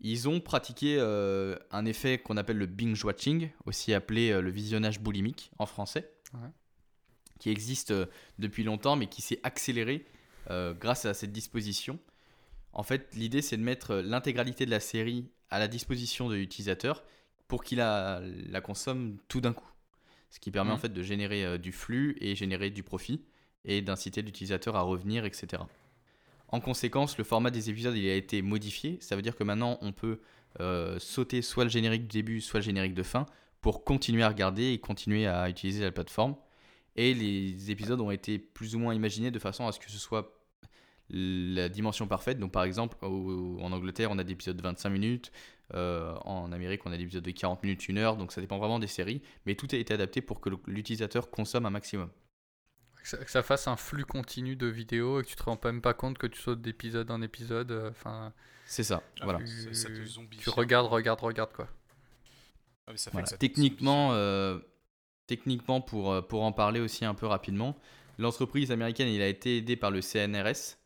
ils ont pratiqué un effet qu'on appelle le binge watching, aussi appelé le visionnage boulimique en français, Ouais. qui existe depuis longtemps mais qui s'est accéléré grâce à cette disposition. En fait, l'idée c'est de mettre l'intégralité de la série à la disposition de l'utilisateur pour qu'il la, la consomme tout d'un coup. Ce qui permet en fait de générer euh, du flux et générer du profit et d'inciter l'utilisateur à revenir, etc. En conséquence, le format des épisodes il a été modifié. Ça veut dire que maintenant on peut euh, sauter soit le générique du début, soit le générique de fin pour continuer à regarder et continuer à utiliser la plateforme. Et les épisodes ont été plus ou moins imaginés de façon à ce que ce soit la dimension parfaite. Donc par exemple, au- en Angleterre, on a des épisodes de 25 minutes. euh, en Amérique, on a des épisodes de 40 minutes, 1 heure. Donc ça dépend vraiment des séries. Mais tout a été adapté pour que l'utilisateur consomme un maximum. Que ça, que ça fasse un flux continu de vidéos et que tu te rends même pas compte que tu sautes d'épisode en épisode. euh, Enfin, C'est ça. Ah, voilà. ça, ça te zombifie tu peu. regardes, regardes, regardes quoi. Ah, mais ça fait Voilà. que ça te Techniquement, euh, techniquement pour, pour en parler aussi un peu rapidement, l'entreprise américaine il a été aidée par le CNRS, euh,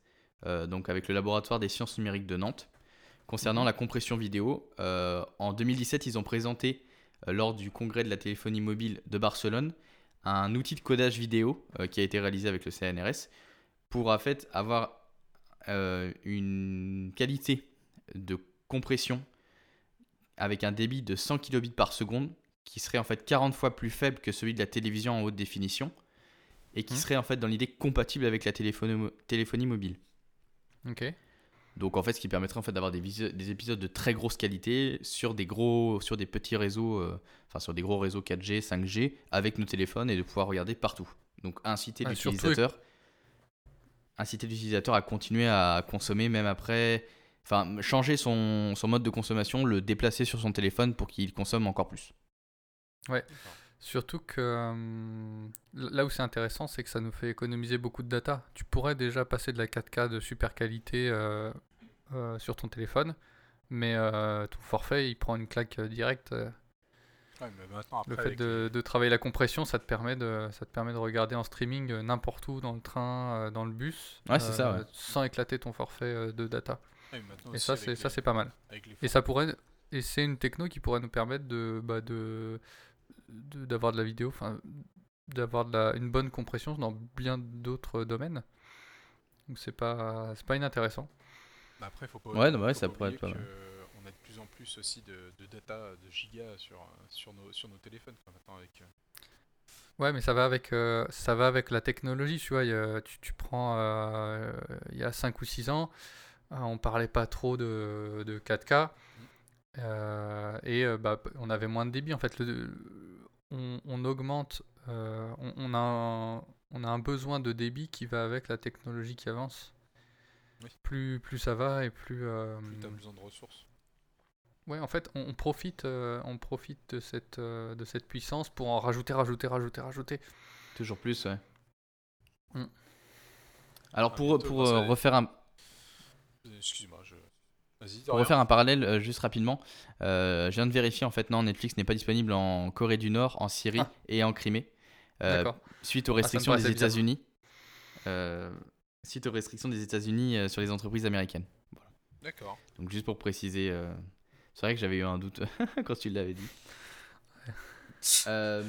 donc avec le laboratoire des sciences numériques de Nantes, concernant la compression vidéo. Euh, en 2017, ils ont présenté euh, lors du congrès de la téléphonie mobile de Barcelone un outil de codage vidéo euh, qui a été réalisé avec le CNRS pour en fait avoir euh, une qualité de compression avec un débit de 100 kilobits par seconde qui serait en fait 40 fois plus faible que celui de la télévision en haute définition et qui Mhm. serait en fait dans l'idée compatible avec la téléphonie mobile. Ok. Donc en fait, ce qui permettrait en fait d'avoir des, des épisodes de très grosse qualité sur des gros, sur des petits réseaux, euh, enfin sur des gros réseaux 4G, 5G avec nos téléphones et de pouvoir regarder partout. Donc inciter Ah, surtout- l'utilisateur, inciter l'utilisateur à continuer à consommer même après, enfin changer son, son mode de consommation, le déplacer sur son téléphone pour qu'il consomme encore plus. Surtout que euh, là où c'est intéressant, c'est que ça nous fait économiser beaucoup de data. Tu pourrais déjà passer de la 4K de super qualité euh, euh, sur ton téléphone, mais euh, ton forfait il prend une claque directe. Ouais, mais maintenant, après, Le fait de, de travailler la compression, ça te permet de, ça te permet de regarder en streaming n'importe où, dans le train, dans le bus, Ouais, c'est ça, ouais. sans éclater ton forfait de data. Et ça, c'est les- pas mal. Et ça pourrait, et c'est une techno qui pourrait nous permettre de, bah, de- d'avoir de la vidéo, enfin, d'avoir de la, une bonne compression dans bien d'autres domaines. Donc c'est pas, c'est pas inintéressant. Bah après, faut pas. Ouais, non, ouais, faut ça pas pourrait oublier être pas mal. que On a de plus en plus aussi de, de data, de gigas sur, euh, sur, nos, sur nos téléphones. Quoi, maintenant, avec, euh, Ouais, mais ça va avec, euh, ça va avec la technologie, tu vois. il y a- tu, tu prends, euh, il y a 5 ou 6 ans, euh, on parlait pas trop de, de 4K. euh, et euh, bah, on avait moins de débit. En fait, le, on, on augmente, euh, on, on a un, on a un besoin de débit qui va avec la technologie qui avance. Oui. Plus, plus ça va et plus. euh, plus t'as besoin de ressources. Ouais, en fait, on, on profite, euh, on profite de cette, euh, de cette puissance pour en rajouter, rajouter, rajouter, rajouter. Toujours plus, ouais. Mm. Alors pour, pour euh, refaire un, Excuse-moi, je. Pour refaire un parallèle euh, juste rapidement, euh, je viens de vérifier en fait non Netflix n'est pas disponible en Corée du Nord, en Syrie Ah. et en Crimée euh, D'accord. suite aux restrictions des. États-Unis. euh, suite aux restrictions des États-Unis euh, sur les entreprises américaines. D'accord. Donc juste pour préciser, euh, c'est vrai que j'avais eu un doute quand tu l'avais dit. Euh,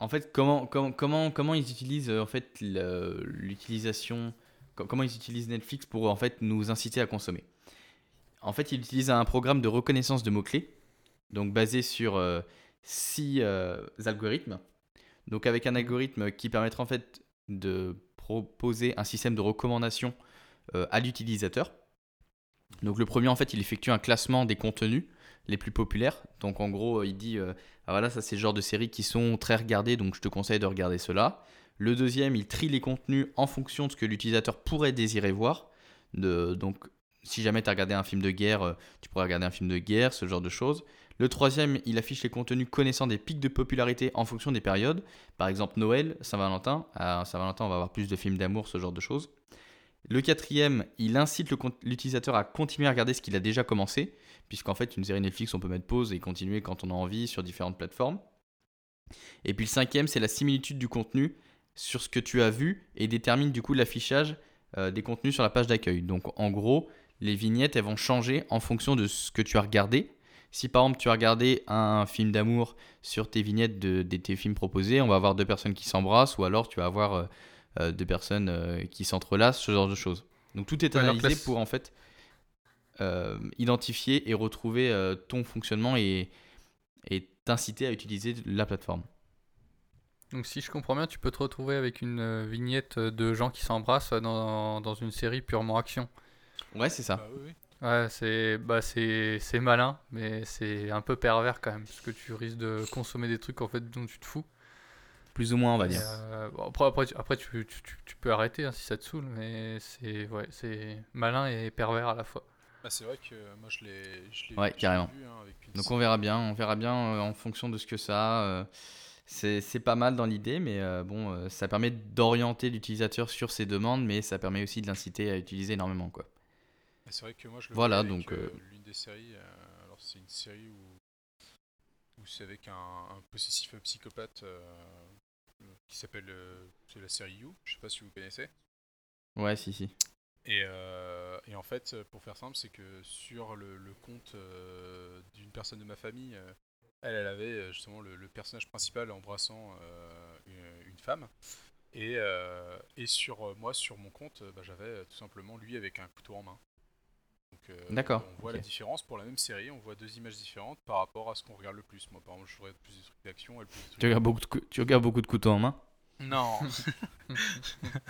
en fait, comment, comment, comment, comment ils utilisent euh, en fait l'utilisation, co- comment ils utilisent Netflix pour en fait nous inciter à consommer? En fait, ils utilisent un programme de reconnaissance de mots-clés, donc basé sur euh, six euh, algorithmes. Donc avec un algorithme qui permettra en fait de proposer un système de recommandation euh, à l'utilisateur. Donc le premier en fait il effectue un classement des contenus les plus populaires. Donc en gros il dit ah voilà ça c'est le genre de séries qui sont très regardées donc je te conseille de regarder cela. Le deuxième il trie les contenus en fonction de ce que l'utilisateur pourrait désirer voir. Si jamais tu as regardé un film de guerre, euh, tu pourrais regarder un film de guerre, ce genre de choses. Le troisième, il affiche les contenus connaissant des pics de popularité en fonction des périodes. Par exemple, Noël, Saint-Valentin. À Saint-Valentin, on va avoir plus de films d'amour, ce genre de choses. Le quatrième, il incite l'utilisateur à continuer à regarder ce qu'il a déjà commencé, puisqu'en fait, une série Netflix, on peut mettre pause et continuer quand on a envie sur différentes plateformes. Et puis le cinquième, c'est la similitude du contenu sur ce que tu as vu et détermine du coup l'affichage euh, des contenus sur la page d'accueil. Donc en gros, les vignettes, elles vont changer en fonction de ce que tu as regardé. Si par exemple tu as regardé un film d'amour sur tes vignettes de, de tes films proposés, on va avoir deux personnes qui s'embrassent ou alors tu vas avoir euh, euh, deux personnes euh, qui s'entrelacent, ce genre de choses. Donc tout est analysé pour en fait euh, identifier et retrouver ton fonctionnement et, t'inciter à utiliser la plateforme. Donc si je comprends bien, tu peux te retrouver avec une vignette de gens qui s'embrassent dans, dans une série purement action. Ouais, c'est ça. Bah oui, oui. Ouais, c'est bah c'est c'est malin, mais c'est un peu pervers quand même, parce que tu risques de consommer des trucs en fait dont tu te fous. Plus ou moins, on va dire. euh, bon, après, après, tu, après, tu, tu- tu- tu peux arrêter hein, si ça te saoule, mais c'est ouais, c'est malin et pervers à la fois. Bah, c'est vrai que moi je l'ai Ouais, carrément. vu, hein, avec Donc on verra bien, on verra bien euh, en fonction de ce que ça a. euh, c'est c'est pas mal dans l'idée, mais euh, bon, euh, ça permet d'orienter l'utilisateur sur ses demandes, mais ça permet aussi de l'inciter à utiliser énormément. Quoi. Mais C'est vrai que moi je le Voilà, donc, euh, euh, l'une des séries. euh, alors c'est une série où, où c'est avec un, un possessif psychopathe qui s'appelle c'est la série You. Je sais pas si vous connaissez. Ouais, si, si. Et, euh, et en fait, pour faire simple, c'est que sur le, le compte euh, d'une personne de ma famille, euh, elle, elle avait justement le, le personnage principal embrassant une, une femme. Et, et sur moi, sur mon compte, bah, j'avais tout simplement lui avec un couteau en main. Donc, euh, D'accord, On voit la différence pour la même série, on voit deux images différentes par rapport à ce qu'on regarde le plus. Moi, par exemple, je regarde plus des trucs d'action, elle plus des trucs. Tu regardes beaucoup de, tu regardes beaucoup de couteaux en main? Non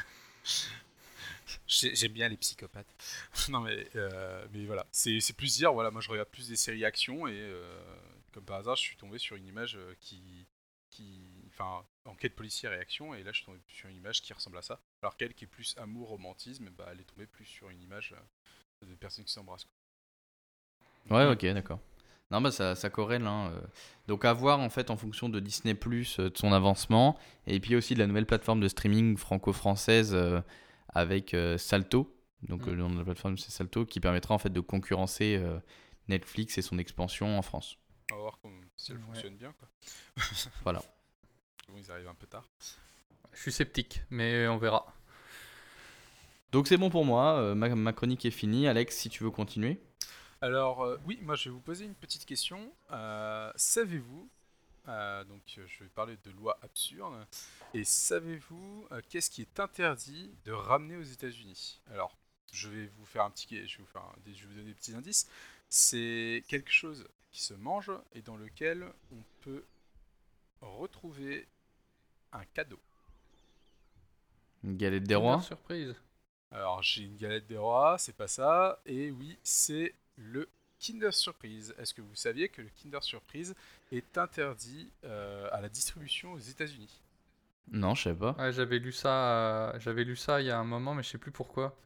J'ai- J'aime bien les psychopathes. non mais, euh, mais voilà, c'est c'est plus dire, voilà, moi je regarde plus des séries action et euh, comme par hasard je suis tombé sur une image euh, qui, qui, enfin, enquête policière et action et là je suis tombé sur une image qui ressemble à ça. Alors qu'elle qui est plus amour, romantisme, bah, elle est tombée plus sur une image euh, de personnes qui s'embrassent. Ouais, ok, d'accord. Non, bah ça, ça corrèle. hein, euh. Donc à voir en fait en fonction de Disney Plus, de son avancement, et puis aussi de la nouvelle plateforme de streaming franco-française euh, avec euh, Salto. Donc Mm. euh, le nom de la plateforme c'est Salto, qui permettra en fait de concurrencer euh, Netflix et son expansion en France. On va voir si elle Ouais. fonctionne bien. Quoi. Voilà. Bon, ils arrivent un peu tard. Je suis sceptique, mais on verra. Donc c'est bon pour moi, euh, ma, ma chronique est finie. Alex, si tu veux continuer. Alors, euh, oui, moi je vais vous poser une petite question. Euh, savez-vous, euh, donc je vais parler de loi absurde, et savez-vous euh, qu'est-ce qui est interdit de ramener aux États-Unis? Alors, je vais vous faire un petit, je vais vous faire un- je vais vous donner des petits indices. C'est quelque chose qui se mange et dans lequel on peut retrouver un cadeau. Une galette des rois. Surprise. Alors, j'ai une galette des rois, c'est pas ça. Et oui, c'est le Kinder Surprise. Est-ce que vous saviez que le Kinder Surprise est interdit euh, à la distribution aux États-Unis? Non, je sais pas. Ouais, j'avais lu ça, euh, j'avais lu ça il y a un moment, mais je sais plus pourquoi.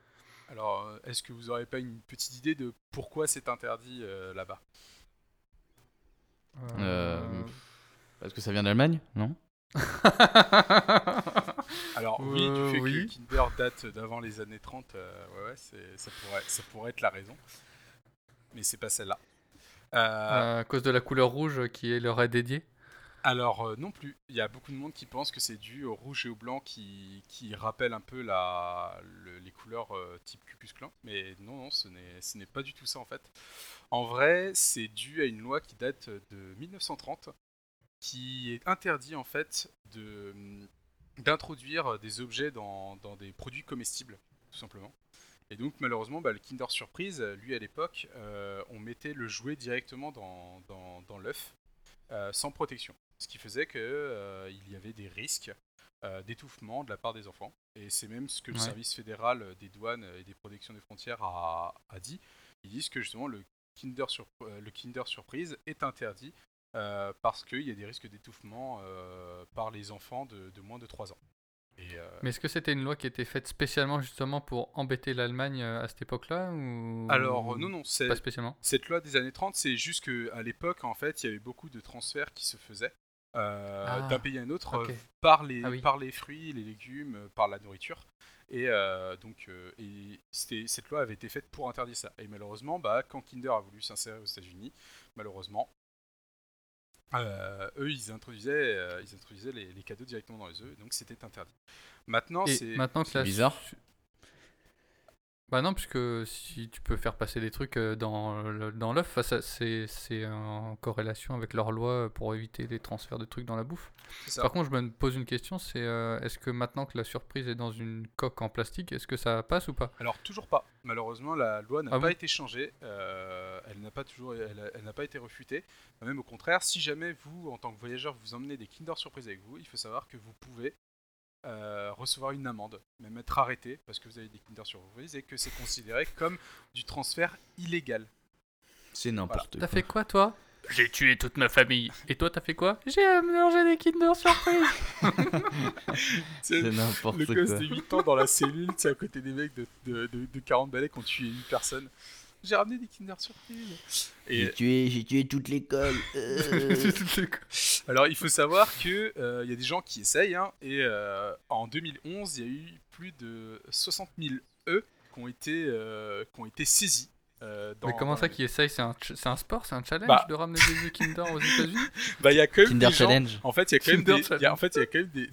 Alors, euh, est-ce que vous aurez pas une petite idée de pourquoi c'est interdit euh, là-bas? Euh, Parce que ça vient d'Allemagne, non? Alors, oui, du Euh, fait oui. que Kinder date d'avant les années 30, euh, ouais, ouais, ça, pourrait, ça pourrait être la raison. Mais c'est pas celle-là. Euh, à cause de la couleur rouge qui leur est dédiée. Alors euh, non plus, il y a beaucoup de monde qui pense que c'est dû au rouge et au blanc qui, qui rappellent un peu la, le- les couleurs euh, type Ku Klux Klan, mais non, non, ce n'est ce n'est pas du tout ça en fait. En vrai, c'est dû à une loi qui date de 1930, qui est interdit en fait de d'introduire des objets dans, dans des produits comestibles, tout simplement. Et donc malheureusement, bah, le Kinder Surprise, lui à l'époque, euh, on mettait le jouet directement dans, dans, dans l'œuf, euh, sans protection. Ce qui faisait qu'il il y avait des risques euh, d'étouffement de la part des enfants. Et c'est même ce que le service fédéral des douanes et des protections des frontières a, a dit. Ils disent que justement le Kinder, Sur- euh, le Kinder Surprise est interdit euh, parce qu'il y a des risques d'étouffement euh, par les enfants de, de moins de 3 ans. Et, euh, Mais est-ce que c'était une loi qui était faite spécialement justement pour embêter l'Allemagne à cette époque-là ou alors, non, non, c'est Pas spécialement? Cette loi des années 30, c'est juste qu'à l'époque, en fait, il y avait beaucoup de transferts qui se faisaient Ah, d'un pays à un autre ok. par, les, Ah oui. par les fruits, les légumes, par la nourriture. Et euh, donc, euh, et cette loi avait été faite pour interdire ça. Et malheureusement, bah, quand Kinder a voulu s'insérer aux États-Unis, malheureusement, euh, eux, ils introduisaient, euh, ils introduisaient les, les cadeaux directement dans les œufs, donc c'était interdit. Maintenant, c'est maintenant que c'est la bizarre. Bah non, puisque si tu peux faire passer des trucs euh, dans dans l'œuf, c'est c'est en corrélation avec leur loi pour éviter les transferts de trucs dans la bouffe. Par contre, je me pose une question, c'est euh, est-ce que maintenant que la surprise est dans une coque en plastique, est-ce que ça passe ou pas? Alors toujours pas. Malheureusement, la loi n'a Ah pas bon? été changée. euh, elle n'a pas toujours, elle, elle n'a pas été refutée. Même au contraire, si jamais vous, en tant que voyageur, vous emmenez des Kinder Surprise avec vous, il faut savoir que vous pouvez euh, recevoir une amende, même être arrêté parce que vous avez des Kinder Surprise et que c'est considéré comme du transfert illégal. C'est n'importe T'as quoi. fait quoi toi? J'ai tué toute ma famille. Et toi, t'as fait quoi? J'ai mangé des Kinder Surprise. C'est n'importe le gosse quoi. de 8 ans dans la cellule, c'est à côté des mecs de, de, de, de 40 balais qui ont tué une personne. J'ai ramené des Kinder Surprise. Et J'ai tué, j'ai tué toute l'école. euh. Alors, il faut savoir que euh, il y a des gens qui essayent, hein, et euh, en 2011, il y a eu plus de 60 000 œufs qui ont été, euh, qui ont été saisis. euh, dans- Mais comment ça qui essaye C'est un, ch- c'est un sport? C'est un challenge Bah. de ramener des œufs Kinder aux États-Unis? Bah, il y a quand même Kinder des gens- Challenge. En fait, il y a quand même Kinder des, il y a- Challenge. en fait, il y a quand même des,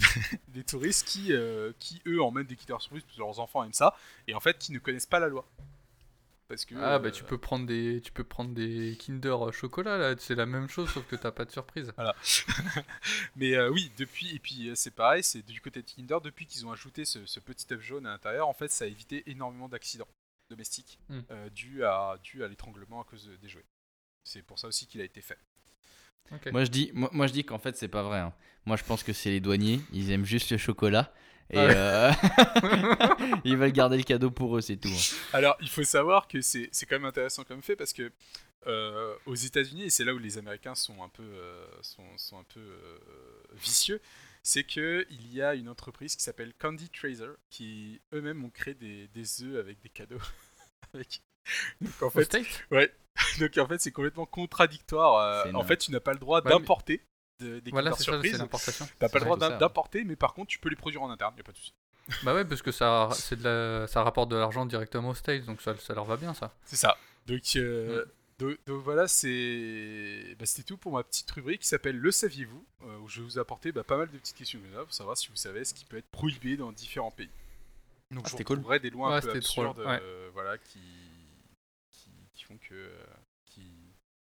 des touristes qui, euh, qui eux emmènent des Kinder Surprise parce que leurs enfants aiment ça, et en fait, qui ne connaissent pas la loi. Parce que Ah bah euh, tu peux prendre des tu peux prendre des Kinder chocolat là, c'est la même chose sauf que t'as pas de surprise. Mais euh, oui, depuis, et puis euh, c'est pareil, c'est du côté de Kinder, depuis qu'ils ont ajouté ce, ce petit œuf jaune à l'intérieur, en fait, ça a évité énormément d'accidents domestiques Hmm. euh, dus à, dus à l'étranglement à cause de- des jouets. C'est pour ça aussi qu'il a été fait. Moi je dis, moi, moi, je dis qu'en fait c'est pas vrai. hein. Moi je pense que c'est les douaniers. Ils aiment juste le chocolat Et ouais. euh, ils veulent garder le cadeau pour eux, c'est tout. hein. Alors, il faut savoir que c'est c'est quand même intéressant comme fait parce que euh, aux États-Unis, et c'est là où les Américains sont un peu, euh, sont, sont un peu euh, vicieux, c'est que il y a une entreprise qui s'appelle Candy Tracer qui eux-mêmes ont créé des, des œufs avec des cadeaux. Avec- Donc en fait, steak? donc en fait, c'est complètement contradictoire. euh, C'est en fait, tu n'as pas le droit Ouais, mais- d'importer de- des Voilà, Kinder c'est ça, c'est Surprise. l'importation. T'as pas le droit d'importer, mais par contre, tu peux les produire en interne, y a pas de souci. Bah ouais, parce que ça, c'est de la, ça rapporte de l'argent directement aux States, donc ça, ça leur va bien ça. C'est ça. Donc, euh, donc, donc voilà, c'est bah, c'était tout pour ma petite rubrique qui s'appelle Le saviez-vous euh, où je vais vous apporter bah, pas mal de petites questions comme ça pour savoir si vous savez ce qui peut être prohibé dans différents pays. Donc Ah, je cool. des lois Ouais, un peu absurdes, ouais. euh, voilà, qui, qui, qui font que euh,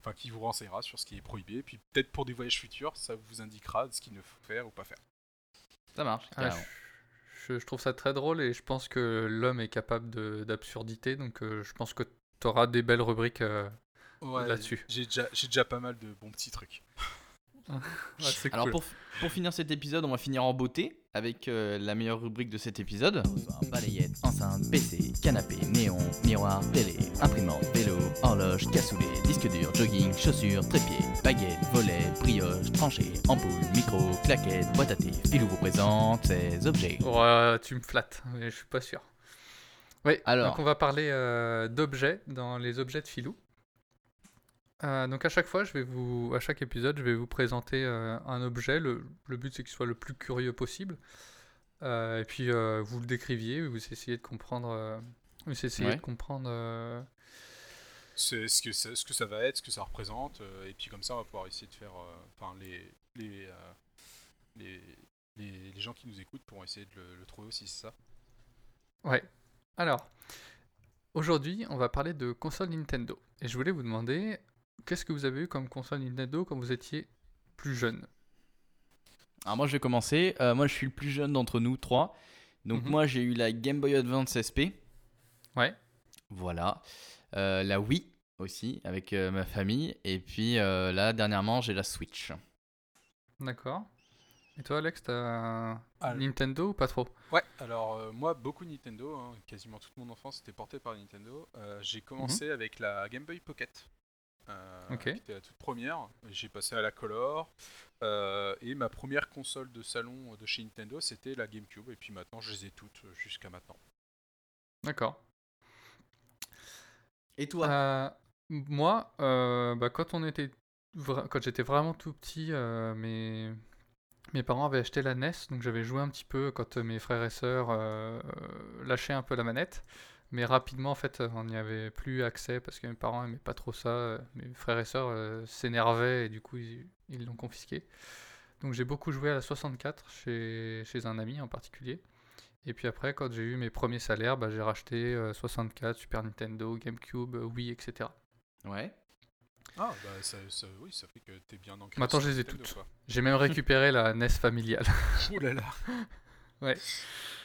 enfin, qui vous renseignera sur ce qui est prohibé. Puis peut-être pour des voyages futurs, ça vous indiquera ce qu'il ne faut faire ou pas faire. Ça marche. Ah, je, trouve ça très drôle et je pense que l'homme est capable de- d'absurdité, donc euh, je pense que tu auras des belles rubriques euh, là-dessus. J'ai déjà, j'ai déjà pas mal de bons petits trucs. Ouais, c'est Alors cool. pour, pour finir cet épisode, on va finir en beauté avec euh, la meilleure rubrique de cet épisode. Balayette, enceinte, PC, canapé, néon, miroir, télé, imprimante, vélo, horloge, cassoulet, disque dur, jogging, chaussures, trépied, baguette, volet, brioche, tranchée, ampoule, micro, claquette, boîte à thé. Philou vous présente ces objets. Ouais, tu me flattes, mais je suis pas sûr. Oui, Alors. donc on va parler euh, d'objets dans les objets de Filou. Euh, donc à chaque fois, je vais vous, à chaque épisode, je vais vous présenter euh, un objet. Le, le but c'est qu'il soit le plus curieux possible. Euh, et puis euh, vous le décriviez, vous essayez de comprendre, euh, vous essayez Ouais. de comprendre. euh, C'est ce que ça, ce que ça va être, ce que ça représente, euh, et puis comme ça on va pouvoir essayer de faire, euh, enfin les les, euh, les les les gens qui nous écoutent pourront essayer de le, le trouver aussi, c'est ça? Ouais. Alors, aujourd'hui, on va parler de console Nintendo. Et je voulais vous demander, qu'est-ce que vous avez eu comme console Nintendo quand vous étiez plus jeune Alors moi je vais commencer. Euh, moi je suis le plus jeune d'entre nous trois. Donc Mhm. moi j'ai eu la Game Boy Advance SP. Ouais. Voilà. Euh, la Wii aussi avec euh, ma famille. Et puis euh, là dernièrement j'ai la Switch. D'accord. Et toi, Alex, t'as Nintendo ou pas trop Ouais, alors euh, moi beaucoup Nintendo, hein, quasiment toute mon enfance était portée par Nintendo. Euh, j'ai commencé avec la Game Boy Pocket, euh, Ok. qui était la toute première. J'ai passé à la Color euh, et ma première console de salon de chez Nintendo c'était la GameCube et puis maintenant je les ai toutes jusqu'à maintenant. D'accord. Et toi? Euh, moi, euh, bah, quand on était, vra- quand j'étais vraiment tout petit, euh, mes mes parents avaient acheté la NES, donc j'avais joué un petit peu quand mes frères et sœurs lâchaient un peu la manette. Mais rapidement, en fait, on n'y avait plus accès parce que mes parents aimaient pas trop ça. euh, Mes frères et sœurs euh, s'énervaient et du coup, ils ils l'ont confisqué. Donc j'ai beaucoup joué à la 64 chez, chez un ami en particulier. Et puis après, quand j'ai eu mes premiers salaires, bah, j'ai racheté euh, 64, Super Nintendo, GameCube, euh, Wii, etc. Ouais. Ah bah ça, ça- oui ça fait que t'es bien ancré. Maintenant, je les ai Nintendo, toutes. J'ai même récupéré la NES familiale. Ouh là là. Ouais.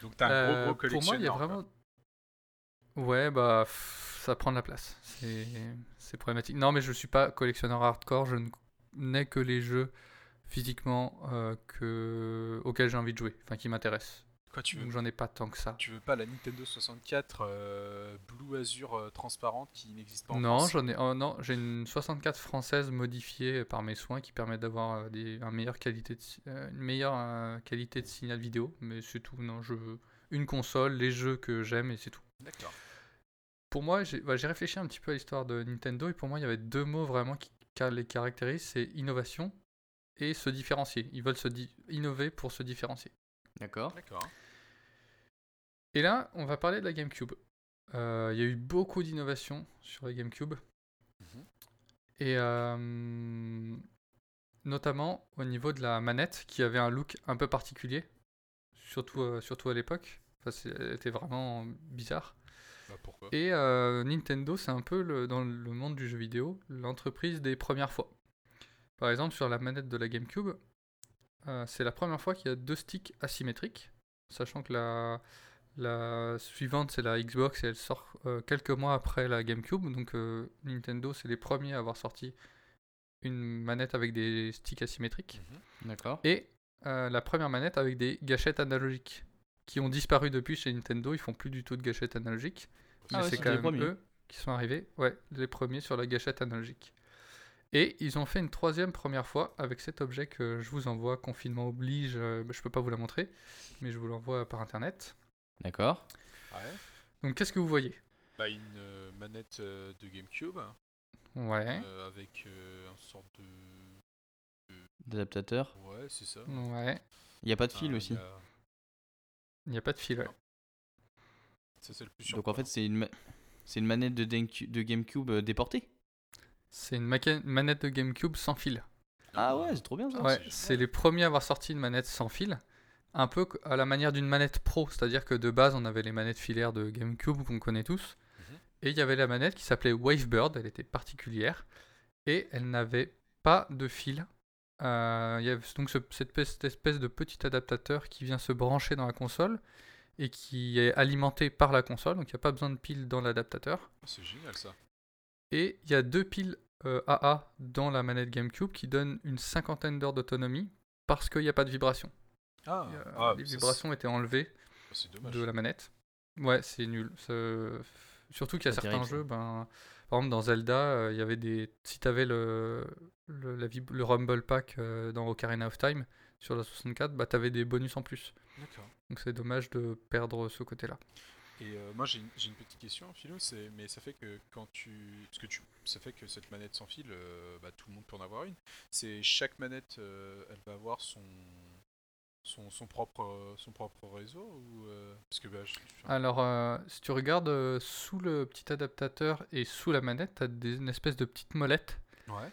Donc t'as un Euh, gros gros pour moi, il y a collectionneur. quoi. Ouais, bah, pff, ça prend de la place. C'est problématique. Non, mais je suis pas collectionneur hardcore. Je n'ai que les jeux physiquement euh, que... auxquels j'ai envie de jouer, enfin qui m'intéressent. Quoi tu veux Donc j'en ai pas tant que ça. Tu veux pas la Nintendo 64 euh, Blue Azure euh, transparente qui n'existe pas en Non, France j'en ai. oh, non, j'ai une 64 française modifiée par mes soins qui permet d'avoir euh, des, un qualité de, une meilleure qualité de signal vidéo. Mais c'est tout. Non, je veux une console, les jeux que j'aime et c'est tout. D'accord. Pour moi, j'ai bah, j'ai réfléchi un petit peu à l'histoire de Nintendo et pour moi, il y avait deux mots vraiment qui les caractérisent c'est innovation et se différencier. Ils veulent se di- innover pour se différencier. D'accord. D'accord. Et là, on va parler de la GameCube. Euh, Il y a eu beaucoup d'innovations sur la GameCube. Mhm. Et euh, notamment au niveau de la manette qui avait un look un peu particulier, surtout, euh, surtout à l'époque. Enfin, elle était vraiment bizarre. Bah pourquoi Et euh, Nintendo, c'est un peu le- dans le monde du jeu vidéo l'entreprise des premières fois. Par exemple, sur la manette de la GameCube, euh, c'est la première fois qu'il y a deux sticks asymétriques, sachant que la, la suivante c'est la Xbox et elle sort euh, quelques mois après la GameCube. Donc euh, Nintendo, c'est les premiers à avoir sorti une manette avec des sticks asymétriques. Mhm. D'accord. Et euh, la première manette avec des gâchettes analogiques. qui ont disparu depuis chez Nintendo. Ils font plus du tout de gâchettes analogiques. Ah ouais, c'est quand même eux qui sont arrivés, ouais, les premiers sur la gâchette analogique. Et ils ont fait une troisième première fois avec cet objet que je vous envoie, confinement oblige, euh, bah, je peux pas vous la montrer, mais je vous l'envoie par internet. D'accord. Ouais. Donc qu'est-ce que vous voyez? Bah, une euh, manette euh, de GameCube Ouais, euh, avec euh, un sorte de. D'adaptateur. Ouais, c'est ça. ouais, Il n'y a pas de fil Ah, aussi. il y a- il n'y a pas de fil. ouais. Ça, c'est le plus Donc en fait, c'est une, ma- c'est une manette de, Dencu- de GameCube euh, déportée. C'est une maca- manette de GameCube sans fil. Ah ouais, c'est trop bien ça. Ouais, c'est les premiers à avoir sorti une manette sans fil, un peu à la manière d'une manette pro, c'est-à-dire que de base on avait les manettes filaires de GameCube qu'on connaît tous, Mhm. et il y avait la manette qui s'appelait Wavebird, elle était particulière, et elle n'avait pas de fil. Euh, Il y a donc ce- cette espèce, cette espèce de petit adaptateur qui vient se brancher dans la console et qui est alimenté par la console, donc il n'y a pas besoin de pile dans l'adaptateur. C'est génial ça. Et il y a deux piles euh, AA dans la manette GameCube qui donnent une cinquantaine d'heures d'autonomie parce qu'il n'y a pas de vibration. Ah, a- ah, les ça, vibrations étaient enlevées dommage. de la manette. Ouais, c'est nul. C'est- Surtout qu'il y a certains terrible, jeux, ben, par exemple dans Zelda, euh, il y avait des. Si tu avais le, le, la vib- le Rumble Pack euh, dans Ocarina of Time sur la 64, bah, tu avais des bonus en plus. Donc c'est dommage de perdre ce côté-là. Et euh, moi j'ai une, une petite question, Philo, mais ça fait que quand tu, parce que tu, ça fait que cette manette sans fil, euh, bah, tout le monde peut en avoir une. C'est chaque manette, euh, elle va avoir son, son, son propre, son propre réseau ou parce que bah, je, Alors, si tu regardes sous le petit adaptateur et sous la manette, tu as des, une espèce de petite molette. ouais.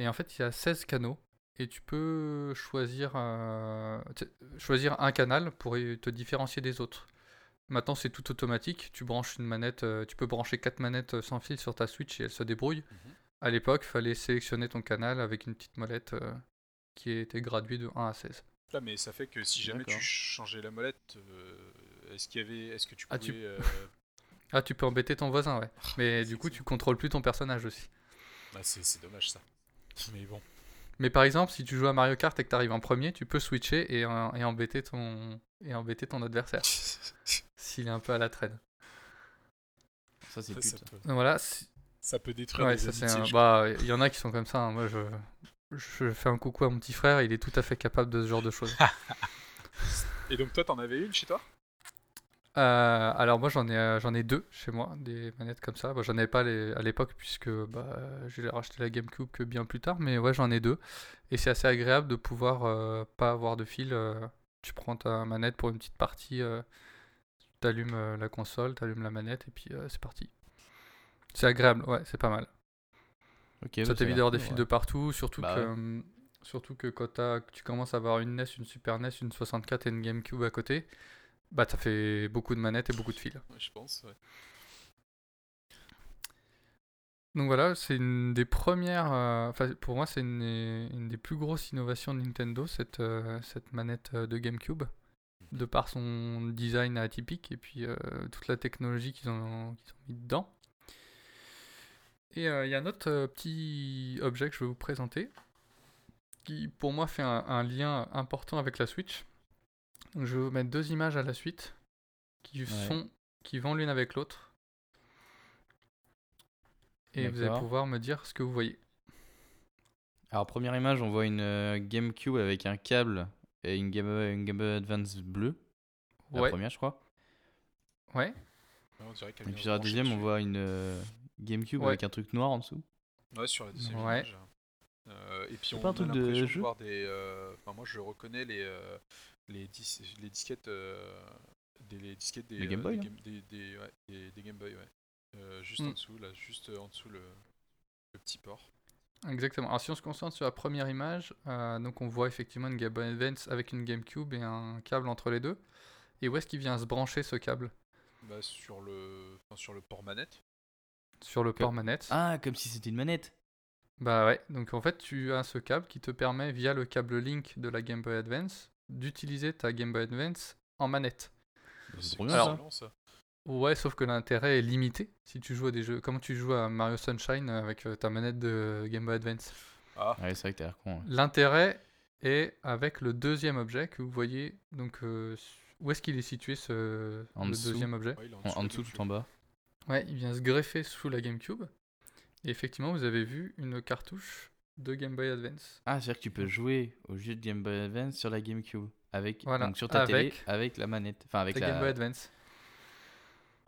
Et en fait, il y a 16 canaux. Et tu peux choisir, euh, choisir un canal pour te différencier des autres. Maintenant, c'est tout automatique. Tu branches une manette, euh, tu peux brancher quatre manettes euh, sans fil sur ta Switch et elle se débrouille. Mhm. À l'époque, il fallait sélectionner ton canal avec une petite molette euh, qui était graduée de 1 à 16. Là, mais ça fait que si jamais tu changeais la molette, euh, est-ce qu'il y avait, est-ce que tu Ah, pouvais, tu- euh, Ah, tu peux embêter ton voisin, ouais. Mais c'est du coup, tu contrôles plus ton personnage aussi. ah, c'est c'est dommage ça. Mais bon. Mais par exemple, si tu joues à Mario Kart et que tu arrives en premier, tu peux switcher et, euh, et embêter ton et embêter ton adversaire s'il est un peu à la traîne. Ça, c'est pute. ça peut, Voilà, ça peut détruire ouais, ça amitiés, un... bah il y en a qui sont comme ça. hein. Moi je je fais un coucou à mon petit frère, il est tout à fait capable de ce genre de choses. Et donc toi, t'en avais une chez toi? Euh, alors moi j'en ai euh, j'en ai deux chez moi, des manettes comme ça. Bon, j'en avais pas les- à l'époque puisque bah, j'ai racheté la GameCube que bien plus tard, mais ouais j'en ai deux et c'est assez agréable de pouvoir euh, pas avoir de fil. tu prends ta manette pour une petite partie, t'allumes la console, t'allumes la manette et puis c'est parti. C'est agréable, ouais c'est pas mal. Ok, ça bah, t'évite d'avoir des fils ouais. de partout, surtout Bah que ouais. hum, surtout que quand tu commences à avoir une NES, une Super NES, une 64 et une GameCube à côté, bah ça fait beaucoup de manettes et beaucoup de fils. Ouais, je pense. Ouais. Donc voilà, c'est une des premières. euh, pour moi, c'est une, une des plus grosses innovations de Nintendo, cette, euh, cette manette euh, de GameCube, de par son design atypique et puis euh, toute la technologie qu'ils ont, ont mis dedans. Et il y a un autre petit objet que je vais vous présenter, qui pour moi fait un, un lien important avec la Switch. Donc, je vais vous mettre deux images à la suite, qui, sont, qui vont l'une avec l'autre. Et vous allez pouvoir me dire ce que vous voyez. Alors, première image, on voit une euh, GameCube avec un câble et une Game une Game Boy Advance bleue. La Ouais, première, je crois. ouais. On dirait Et puis sur la deuxième, on voit une euh, GameCube Ouais. avec un truc noir en dessous. Ouais, sur la deuxième Ouais. image. Euh, et puis on pas un truc de l'impression de, jeu voir des. euh, Enfin, moi, je reconnais les euh, les, dis- les disquettes euh, des les disquettes des Les Game euh, Boy, des, Game- des, des, ouais, des- des Game Boy, ouais. Euh, juste Mm. en dessous, là, juste en dessous le, le petit port. Exactement. Alors si on se concentre sur la première image, euh, donc on voit effectivement une Game Boy Advance avec une GameCube et un câble entre les deux. Et où est-ce qu'il vient se brancher ce câble? Bah, sur le enfin, sur le port manette. Sur le port manette. Ah, comme si c'était une manette. Bah ouais, donc en fait tu as ce câble qui te permet via le câble Link de la Game Boy Advance d'utiliser ta Game Boy Advance en manette. C'est bien, ça. Ouais, sauf que l'intérêt est limité si tu joues à des jeux comme tu joues à Mario Sunshine avec euh, ta manette de Game Boy Advance. Ah, Ouais, c'est vrai que t'as l'air con. ouais. L'intérêt est avec le deuxième objet que vous voyez donc euh, où est-ce qu'il est situé ce En le dessous. deuxième objet? Ouais, En, dessous en tout en bas. Ouais, il vient se greffer sous la GameCube. Et effectivement, vous avez vu une cartouche de Game Boy Advance. Ah, c'est-à-dire que tu peux jouer au jeu de Game Boy Advance sur la GameCube. Avec, Voilà, donc sur ta télé, avec la manette. Enfin, avec La. Game Boy Advance.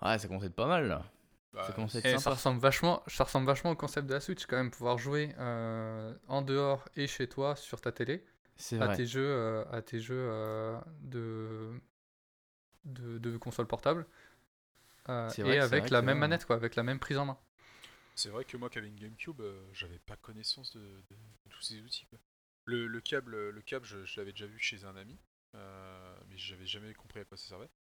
Ouais, ça commence à être pas mal là. Bah, ça commence à être Et ça ressemble, vachement, ça ressemble vachement au concept de la Switch, quand même, pouvoir jouer euh, en dehors et chez toi sur ta télé C'est à vrai. tes jeux, euh, à tes jeux euh, de, de, de console portable. Euh, C'est vrai et avec la même manette, quoi, avec la même prise en main. C'est vrai que moi qui avais une GameCube, euh, j'avais pas connaissance de, tous ces outils. Le, le câble, le câble, je, l'avais déjà vu chez un ami, euh, mais j'avais jamais compris à quoi ça servait.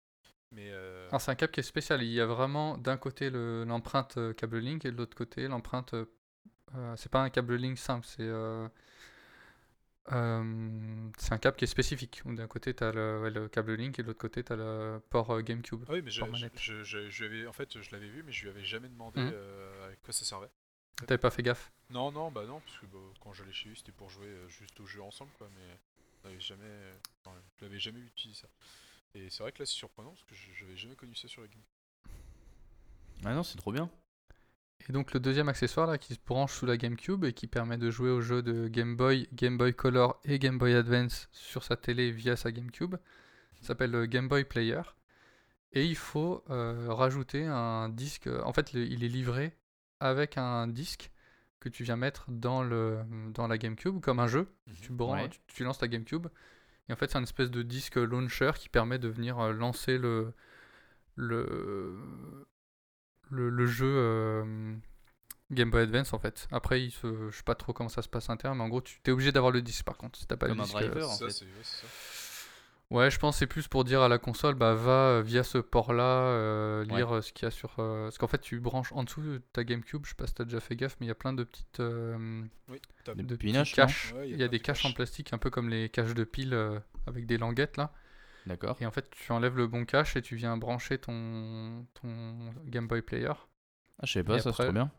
Mais euh, Alors c'est un câble qui est spécial. Il y a vraiment d'un côté le- l'empreinte euh, câble Link et de l'autre côté l'empreinte. euh, euh, c'est pas un câble Link simple, c'est euh, euh, c'est un câble qui est spécifique. Où D'un côté t'as le, ouais, le câble Link et de l'autre côté t'as le port euh, GameCube. ah oui, mais je, je, manette. je- je- je lui avais- en fait, je l'avais vu, mais je lui avais jamais demandé Mhm. euh, à quoi ça servait. T'avais pas fait gaffe? Non, non, bah non, parce que bah, quand j'allais chez lui, c'était pour jouer euh, juste au jeu ensemble, quoi. Mais jamais, enfin, je l'avais jamais utilisé ça. Et c'est vrai que là, c'est surprenant parce que je j'avais jamais connu ça sur la GameCube. Ah non, c'est trop bien. Et donc le deuxième accessoire là qui se branche sous la GameCube et qui permet de jouer aux jeux de Game Boy, Game Boy Color et Game Boy Advance sur sa télé via sa GameCube s'appelle le Game Boy Player. Et il faut euh, rajouter un disque. En fait, le- il est livré avec un disque que tu viens mettre dans, le, dans la GameCube comme un jeu. Tu, branches, Ouais. tu, tu lances ta GameCube. Et en fait, c'est un espèce de disque launcher qui permet de venir euh, lancer le, le, le, le jeu euh, Game Boy Advance en fait. Après, il se, je sais pas trop comment ça se passe interne, mais en gros, tu es obligé d'avoir le disque par contre. Si t'as pas Comme le un disque, euh, driver. en ça, fait. ouais, c'est ça. Ouais, je pense que c'est plus pour dire à la console, bah va euh, via ce port-là euh, lire euh, ce qu'il y a sur. euh, Parce qu'en fait, tu branches en dessous de ta GameCube. Je sais pas si t'as déjà fait gaffe, mais il y a plein de petites. euh, Oui, Des de pinaches, non caches. Ouais, il y a, des caches en plastique, un peu comme les caches de piles euh, avec des languettes là. D'accord. Et en fait, tu enlèves le bon cache et tu viens brancher ton, ton Game Boy Player. Ah, je savais pas, Et ça après- c'est trop bien.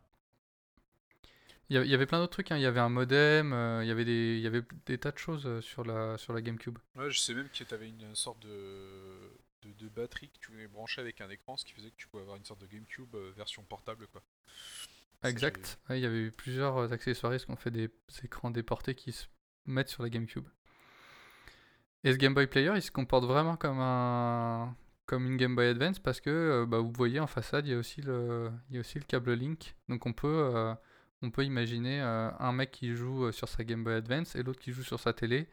Il y avait, plein d'autres trucs. hein. Il y avait un modem, euh, il, y avait des, il y avait des tas de choses euh, sur la, sur la GameCube. Ouais, je sais même que t'avais une sorte de... de, de batterie que tu pouvais brancher avec un écran, ce qui faisait que tu pouvais avoir une sorte de GameCube euh, version portable, quoi. Exact. Ouais, il y avait eu plusieurs accessoiristes qui ont fait des écrans déportés qui se mettent sur la GameCube. Et ce Game Boy Player, il se comporte vraiment comme un comme une Game Boy Advance parce que euh, bah, vous voyez en façade, il y a aussi le il y a aussi le câble Link. Donc on peut euh, on peut imaginer euh, un mec qui joue sur sa Game Boy Advance et l'autre qui joue sur sa télé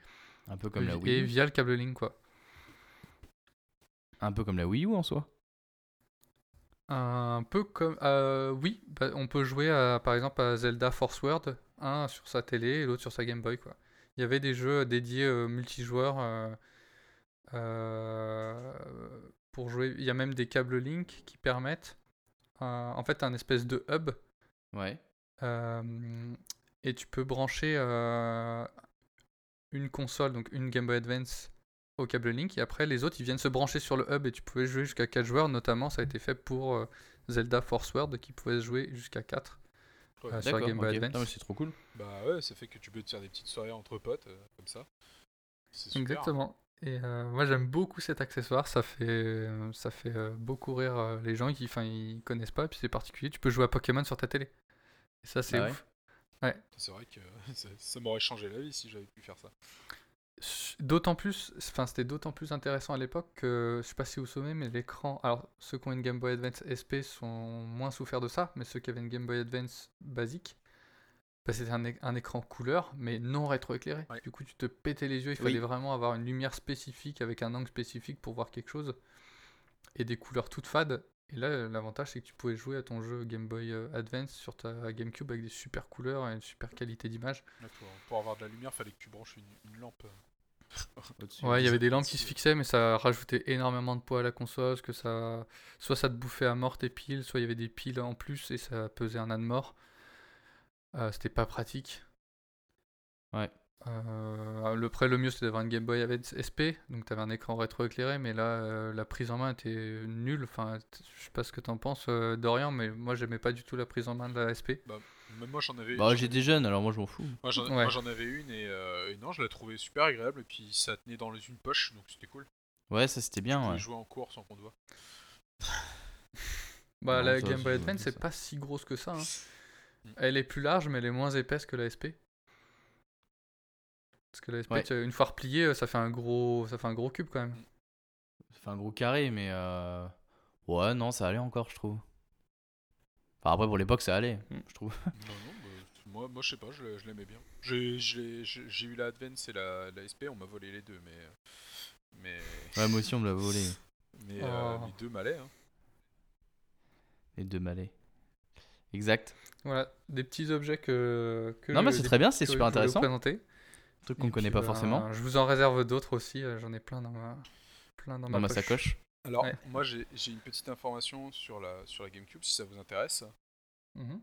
Un peu comme la et Wii U. via le câble Link quoi. Un peu comme la Wii U en soi. Un peu comme. euh, oui, bah, on peut jouer à, par exemple à Zelda Force World, un sur sa télé et l'autre sur sa Game Boy. Quoi. Il y avait des jeux dédiés euh, multijoueurs euh, euh, pour jouer. Il y a même des câbles Link qui permettent. euh, en fait, un espèce de hub. Ouais. euh, et tu peux brancher euh, une console, donc une Game Boy Advance au câble Link et après les autres ils viennent se brancher sur le hub et tu pouvais jouer jusqu'à 4 joueurs notamment ça a été fait pour euh, Zelda Force World qui pouvait se jouer jusqu'à 4 Ouais. euh, sur Game Boy. Advance. Non, mais c'est trop cool. Bah ouais, ça fait que tu peux te faire des petites soirées entre potes, euh, comme ça. C'est super. Exactement. Et euh, moi j'aime beaucoup cet accessoire, ça fait, euh, ça fait euh, beaucoup rire euh, les gens qui enfin ils connaissent pas, et puis c'est particulier, tu peux jouer à Pokémon sur ta télé. Et ça c'est Ah ouais ouf. C'est vrai que ça, ça m'aurait changé la vie si j'avais pu faire ça. D'autant plus, enfin c'était d'autant plus intéressant à l'époque que, je sais pas si vous vous souvenez, mais l'écran, alors ceux qui ont une Game Boy Advance SP sont moins souffert de ça, mais ceux qui avaient une Game Boy Advance basique, bah, c'était un, écran couleur, mais non rétroéclairé. Ouais. Du coup, tu te pétais les yeux, il Oui. fallait vraiment avoir une lumière spécifique avec un angle spécifique pour voir quelque chose, et des couleurs toutes fades. Et là, l'avantage, c'est que tu pouvais jouer à ton jeu Game Boy euh, Advance sur ta GameCube avec des super couleurs et une super qualité d'image. Pour, avoir de la lumière, fallait que tu branches une, une lampe. Au-dessus. Ouais, il y avait des lampes qui se euh, fixaient, mais ça rajoutait énormément de poids à la console, parce que ça, soit ça te bouffait à mort tes piles, soit il y avait des piles en plus et ça pesait un âne mort. Euh, c'était pas pratique. Ouais. Euh, le près le mieux c'était d'avoir une Game Boy Advance SP, donc t'avais un écran rétroéclairé, mais là euh, la prise en main était nulle. Enfin, je sais pas ce que t'en penses, euh, Dorian, mais moi j'aimais pas du tout la prise en main de la SP. Même moi, j'en avais. Bah, j'étais jeune, alors moi je m'en fous. Moi j'en Ouais. avais une et, euh, et non, je la trouvais super agréable et puis ça tenait dans les- une poche donc c'était cool. Ouais, ça c'était bien. Tu Ouais. jouer en cours sans qu'on te voit. Bah, Non, la Game Boy Advance, c'est pas si grosse que ça. hein. Mm. Elle est plus large, mais elle est moins épaisse que la SP. Parce que la SP, Ouais. une fois repliée, euh, ça fait un gros, ça fait un gros cube quand même. Ça fait un gros carré, mais euh... ouais, non, ça allait encore, je trouve. Enfin, après, pour l'époque, ça allait, Mm. je trouve. Non, non, bah, moi, moi je sais pas, je, l'ai- je l'aimais bien. J'ai eu la Advance et la, la SP, on m'a volé les deux, mais. Mais, Ouais, moi aussi, on me l'a volé. mais euh, Oh. les deux m'allaient. Hein. Les deux malais. Exact. Voilà, des petits objets que. que Non, mais c'est très bien, c'est super intéressant. présenter. Truc qu'on connaît puis, pas ben, forcément. Je vous en réserve d'autres aussi, euh, j'en ai plein dans ma, plein dans Dans ma sacoche. Alors, Ouais. moi j'ai une petite information sur la, sur la GameCube si ça vous intéresse. Mhm.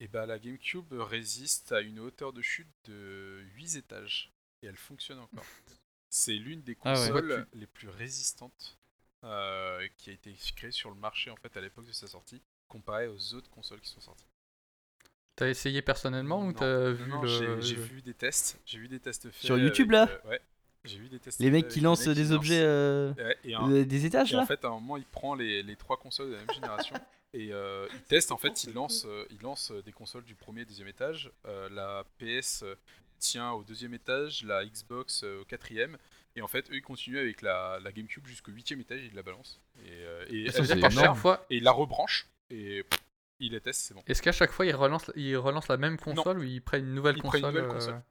Et bah, la GameCube résiste à une hauteur de chute de 8 étages. Et elle fonctionne encore. C'est l'une des Ah ouais. consoles les plus résistantes euh, qui a été créée sur le marché en fait à l'époque de sa sortie, comparée aux autres consoles qui sont sorties. T'as essayé personnellement ou t'as vu non, le. j'ai- vu des tests. J'ai vu des tests faits. Sur YouTube, là euh, Ouais. J'ai vu des tests. Les mecs qui lancent qui des objets euh, et un- euh, des étages Et là en fait, à un moment, il prend les, les trois consoles de la même génération et euh, il teste. En fait, il lance, il lance des consoles du premier et deuxième étage. Euh, la PS tient au deuxième étage, la Xbox euh, au quatrième. Et en fait, eux, ils continuent avec la, la GameCube jusqu'au huitième étage, ils la balancent. Et, euh, et, Ça, elle- chaque fois, et il la rebranche et pff, il la teste, c'est bon. est-ce qu'à chaque fois ils relancent, ils relancent la même console ou ils prennent une nouvelle Ils console, une nouvelle euh, console.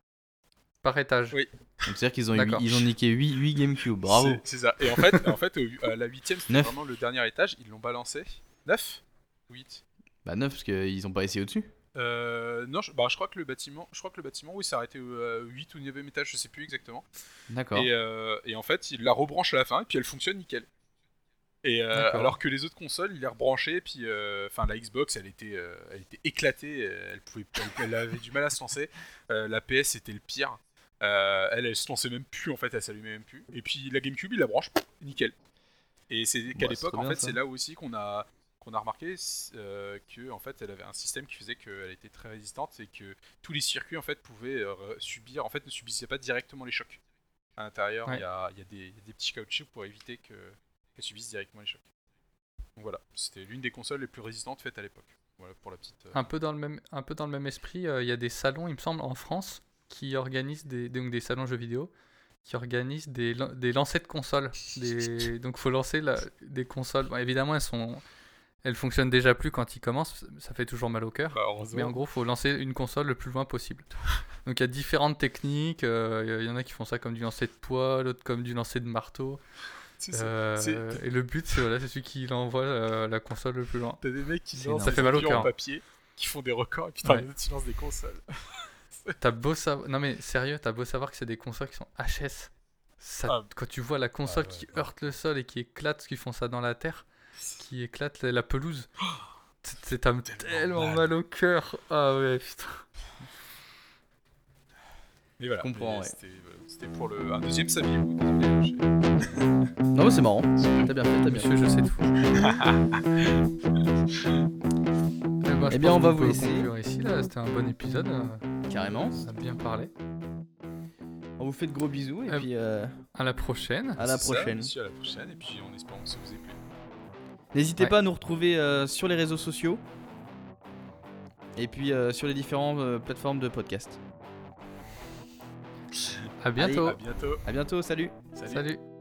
par étage? Oui. Donc c'est-à-dire qu'ils ont, ils ont niqué 8, 8 GameCube. Bravo. C'est- ça. Et en fait, en fait au- à la huitième, c'était Neuf. vraiment le dernier étage. Ils l'ont balancé. 9 8 Bah 9 parce qu'ils ont pas essayé au-dessus. Euh, non, je, bah, je crois que le bâtiment, je crois que le bâtiment, oui, s'est arrêté au euh, 8 ou 9 étage, je sais plus exactement. D'accord. Et, euh, et en fait, il la rebranche à la fin et puis elle fonctionne nickel. Et euh, alors que les autres consoles, il les rebranché, puis euh, enfin la Xbox, elle était, euh, elle était éclatée, elle pouvait, elle, elle avait du mal à se lancer. La PS c'était le pire. Elle, elle se lançait même plus en fait, elle s'allumait même plus. Et puis la GameCube, il la branche, nickel. Et c'est qu'à l'époque, en fait, c'est là aussi qu'on a qu'on a remarqué que en fait, elle avait un système qui faisait qu'elle était très résistante et que tous les circuits en fait pouvaient subir, en fait, ne subissaient pas directement les chocs. À l'intérieur, il Ouais. y, a, y a y a des petits caoutchoucs pour éviter que qu'elle subisse directement les chocs. Donc voilà, c'était l'une des consoles les plus résistantes faites à l'époque. Voilà pour la petite. euh, Un peu dans le même, un peu dans le même esprit, euh, il y a des salons, il me semble, en France, qui organisent des, donc des salons jeux vidéo, qui organisent des, des lancers de consoles. Des, donc faut lancer la- des consoles. Bon, évidemment, elles sont, elles fonctionnent déjà plus quand ils commencent. Ça fait toujours mal au cœur. bah. Mais en gros, faut lancer une console le plus loin possible. Donc il y a différentes techniques. euh, Il y en a qui font ça comme du lancer de poids, l'autre comme du lancer de marteau. Euh, et le but, c'est voilà, celui qui envoie euh, la console le plus loin. T'as des mecs qui lancent Ça fait mal au avions cœur. en papier, qui font des records, et puis t'as Ouais. les autres qui lancent des consoles. T'as beau savoir. Non mais sérieux, t'as beau savoir que c'est des consoles qui sont HS. Ça... Ah. Quand tu vois la console Ah ouais, qui ouais. heurte le sol et qui éclate, parce qu'ils font ça dans la terre, qui éclate la, la pelouse. C'est- C'est t'as Tellement tellement mal. mal au cœur. Ah ouais, putain. Mais voilà, comprends, ouais. c'était voilà, pour le un deuxième saviez-vous Désolé, j'ai- Non, mais c'est marrant. T'as bien fait, t'as bien fait. Je sais tout. Eh, ben, Eh bien, on va vous laisser. ici, là. C'était un bon épisode. euh, Carrément. On a bien parlé. On vous fait de gros bisous et Euh, puis euh, À la prochaine. à la ça, prochaine. monsieur, à la prochaine, et puis en espérant que ça vous ait plu. N'hésitez Ouais. pas à nous retrouver euh, sur les réseaux sociaux et puis euh, sur les différentes euh, plateformes de podcast. À bientôt. À bientôt. À bientôt, salut Salut. Salut.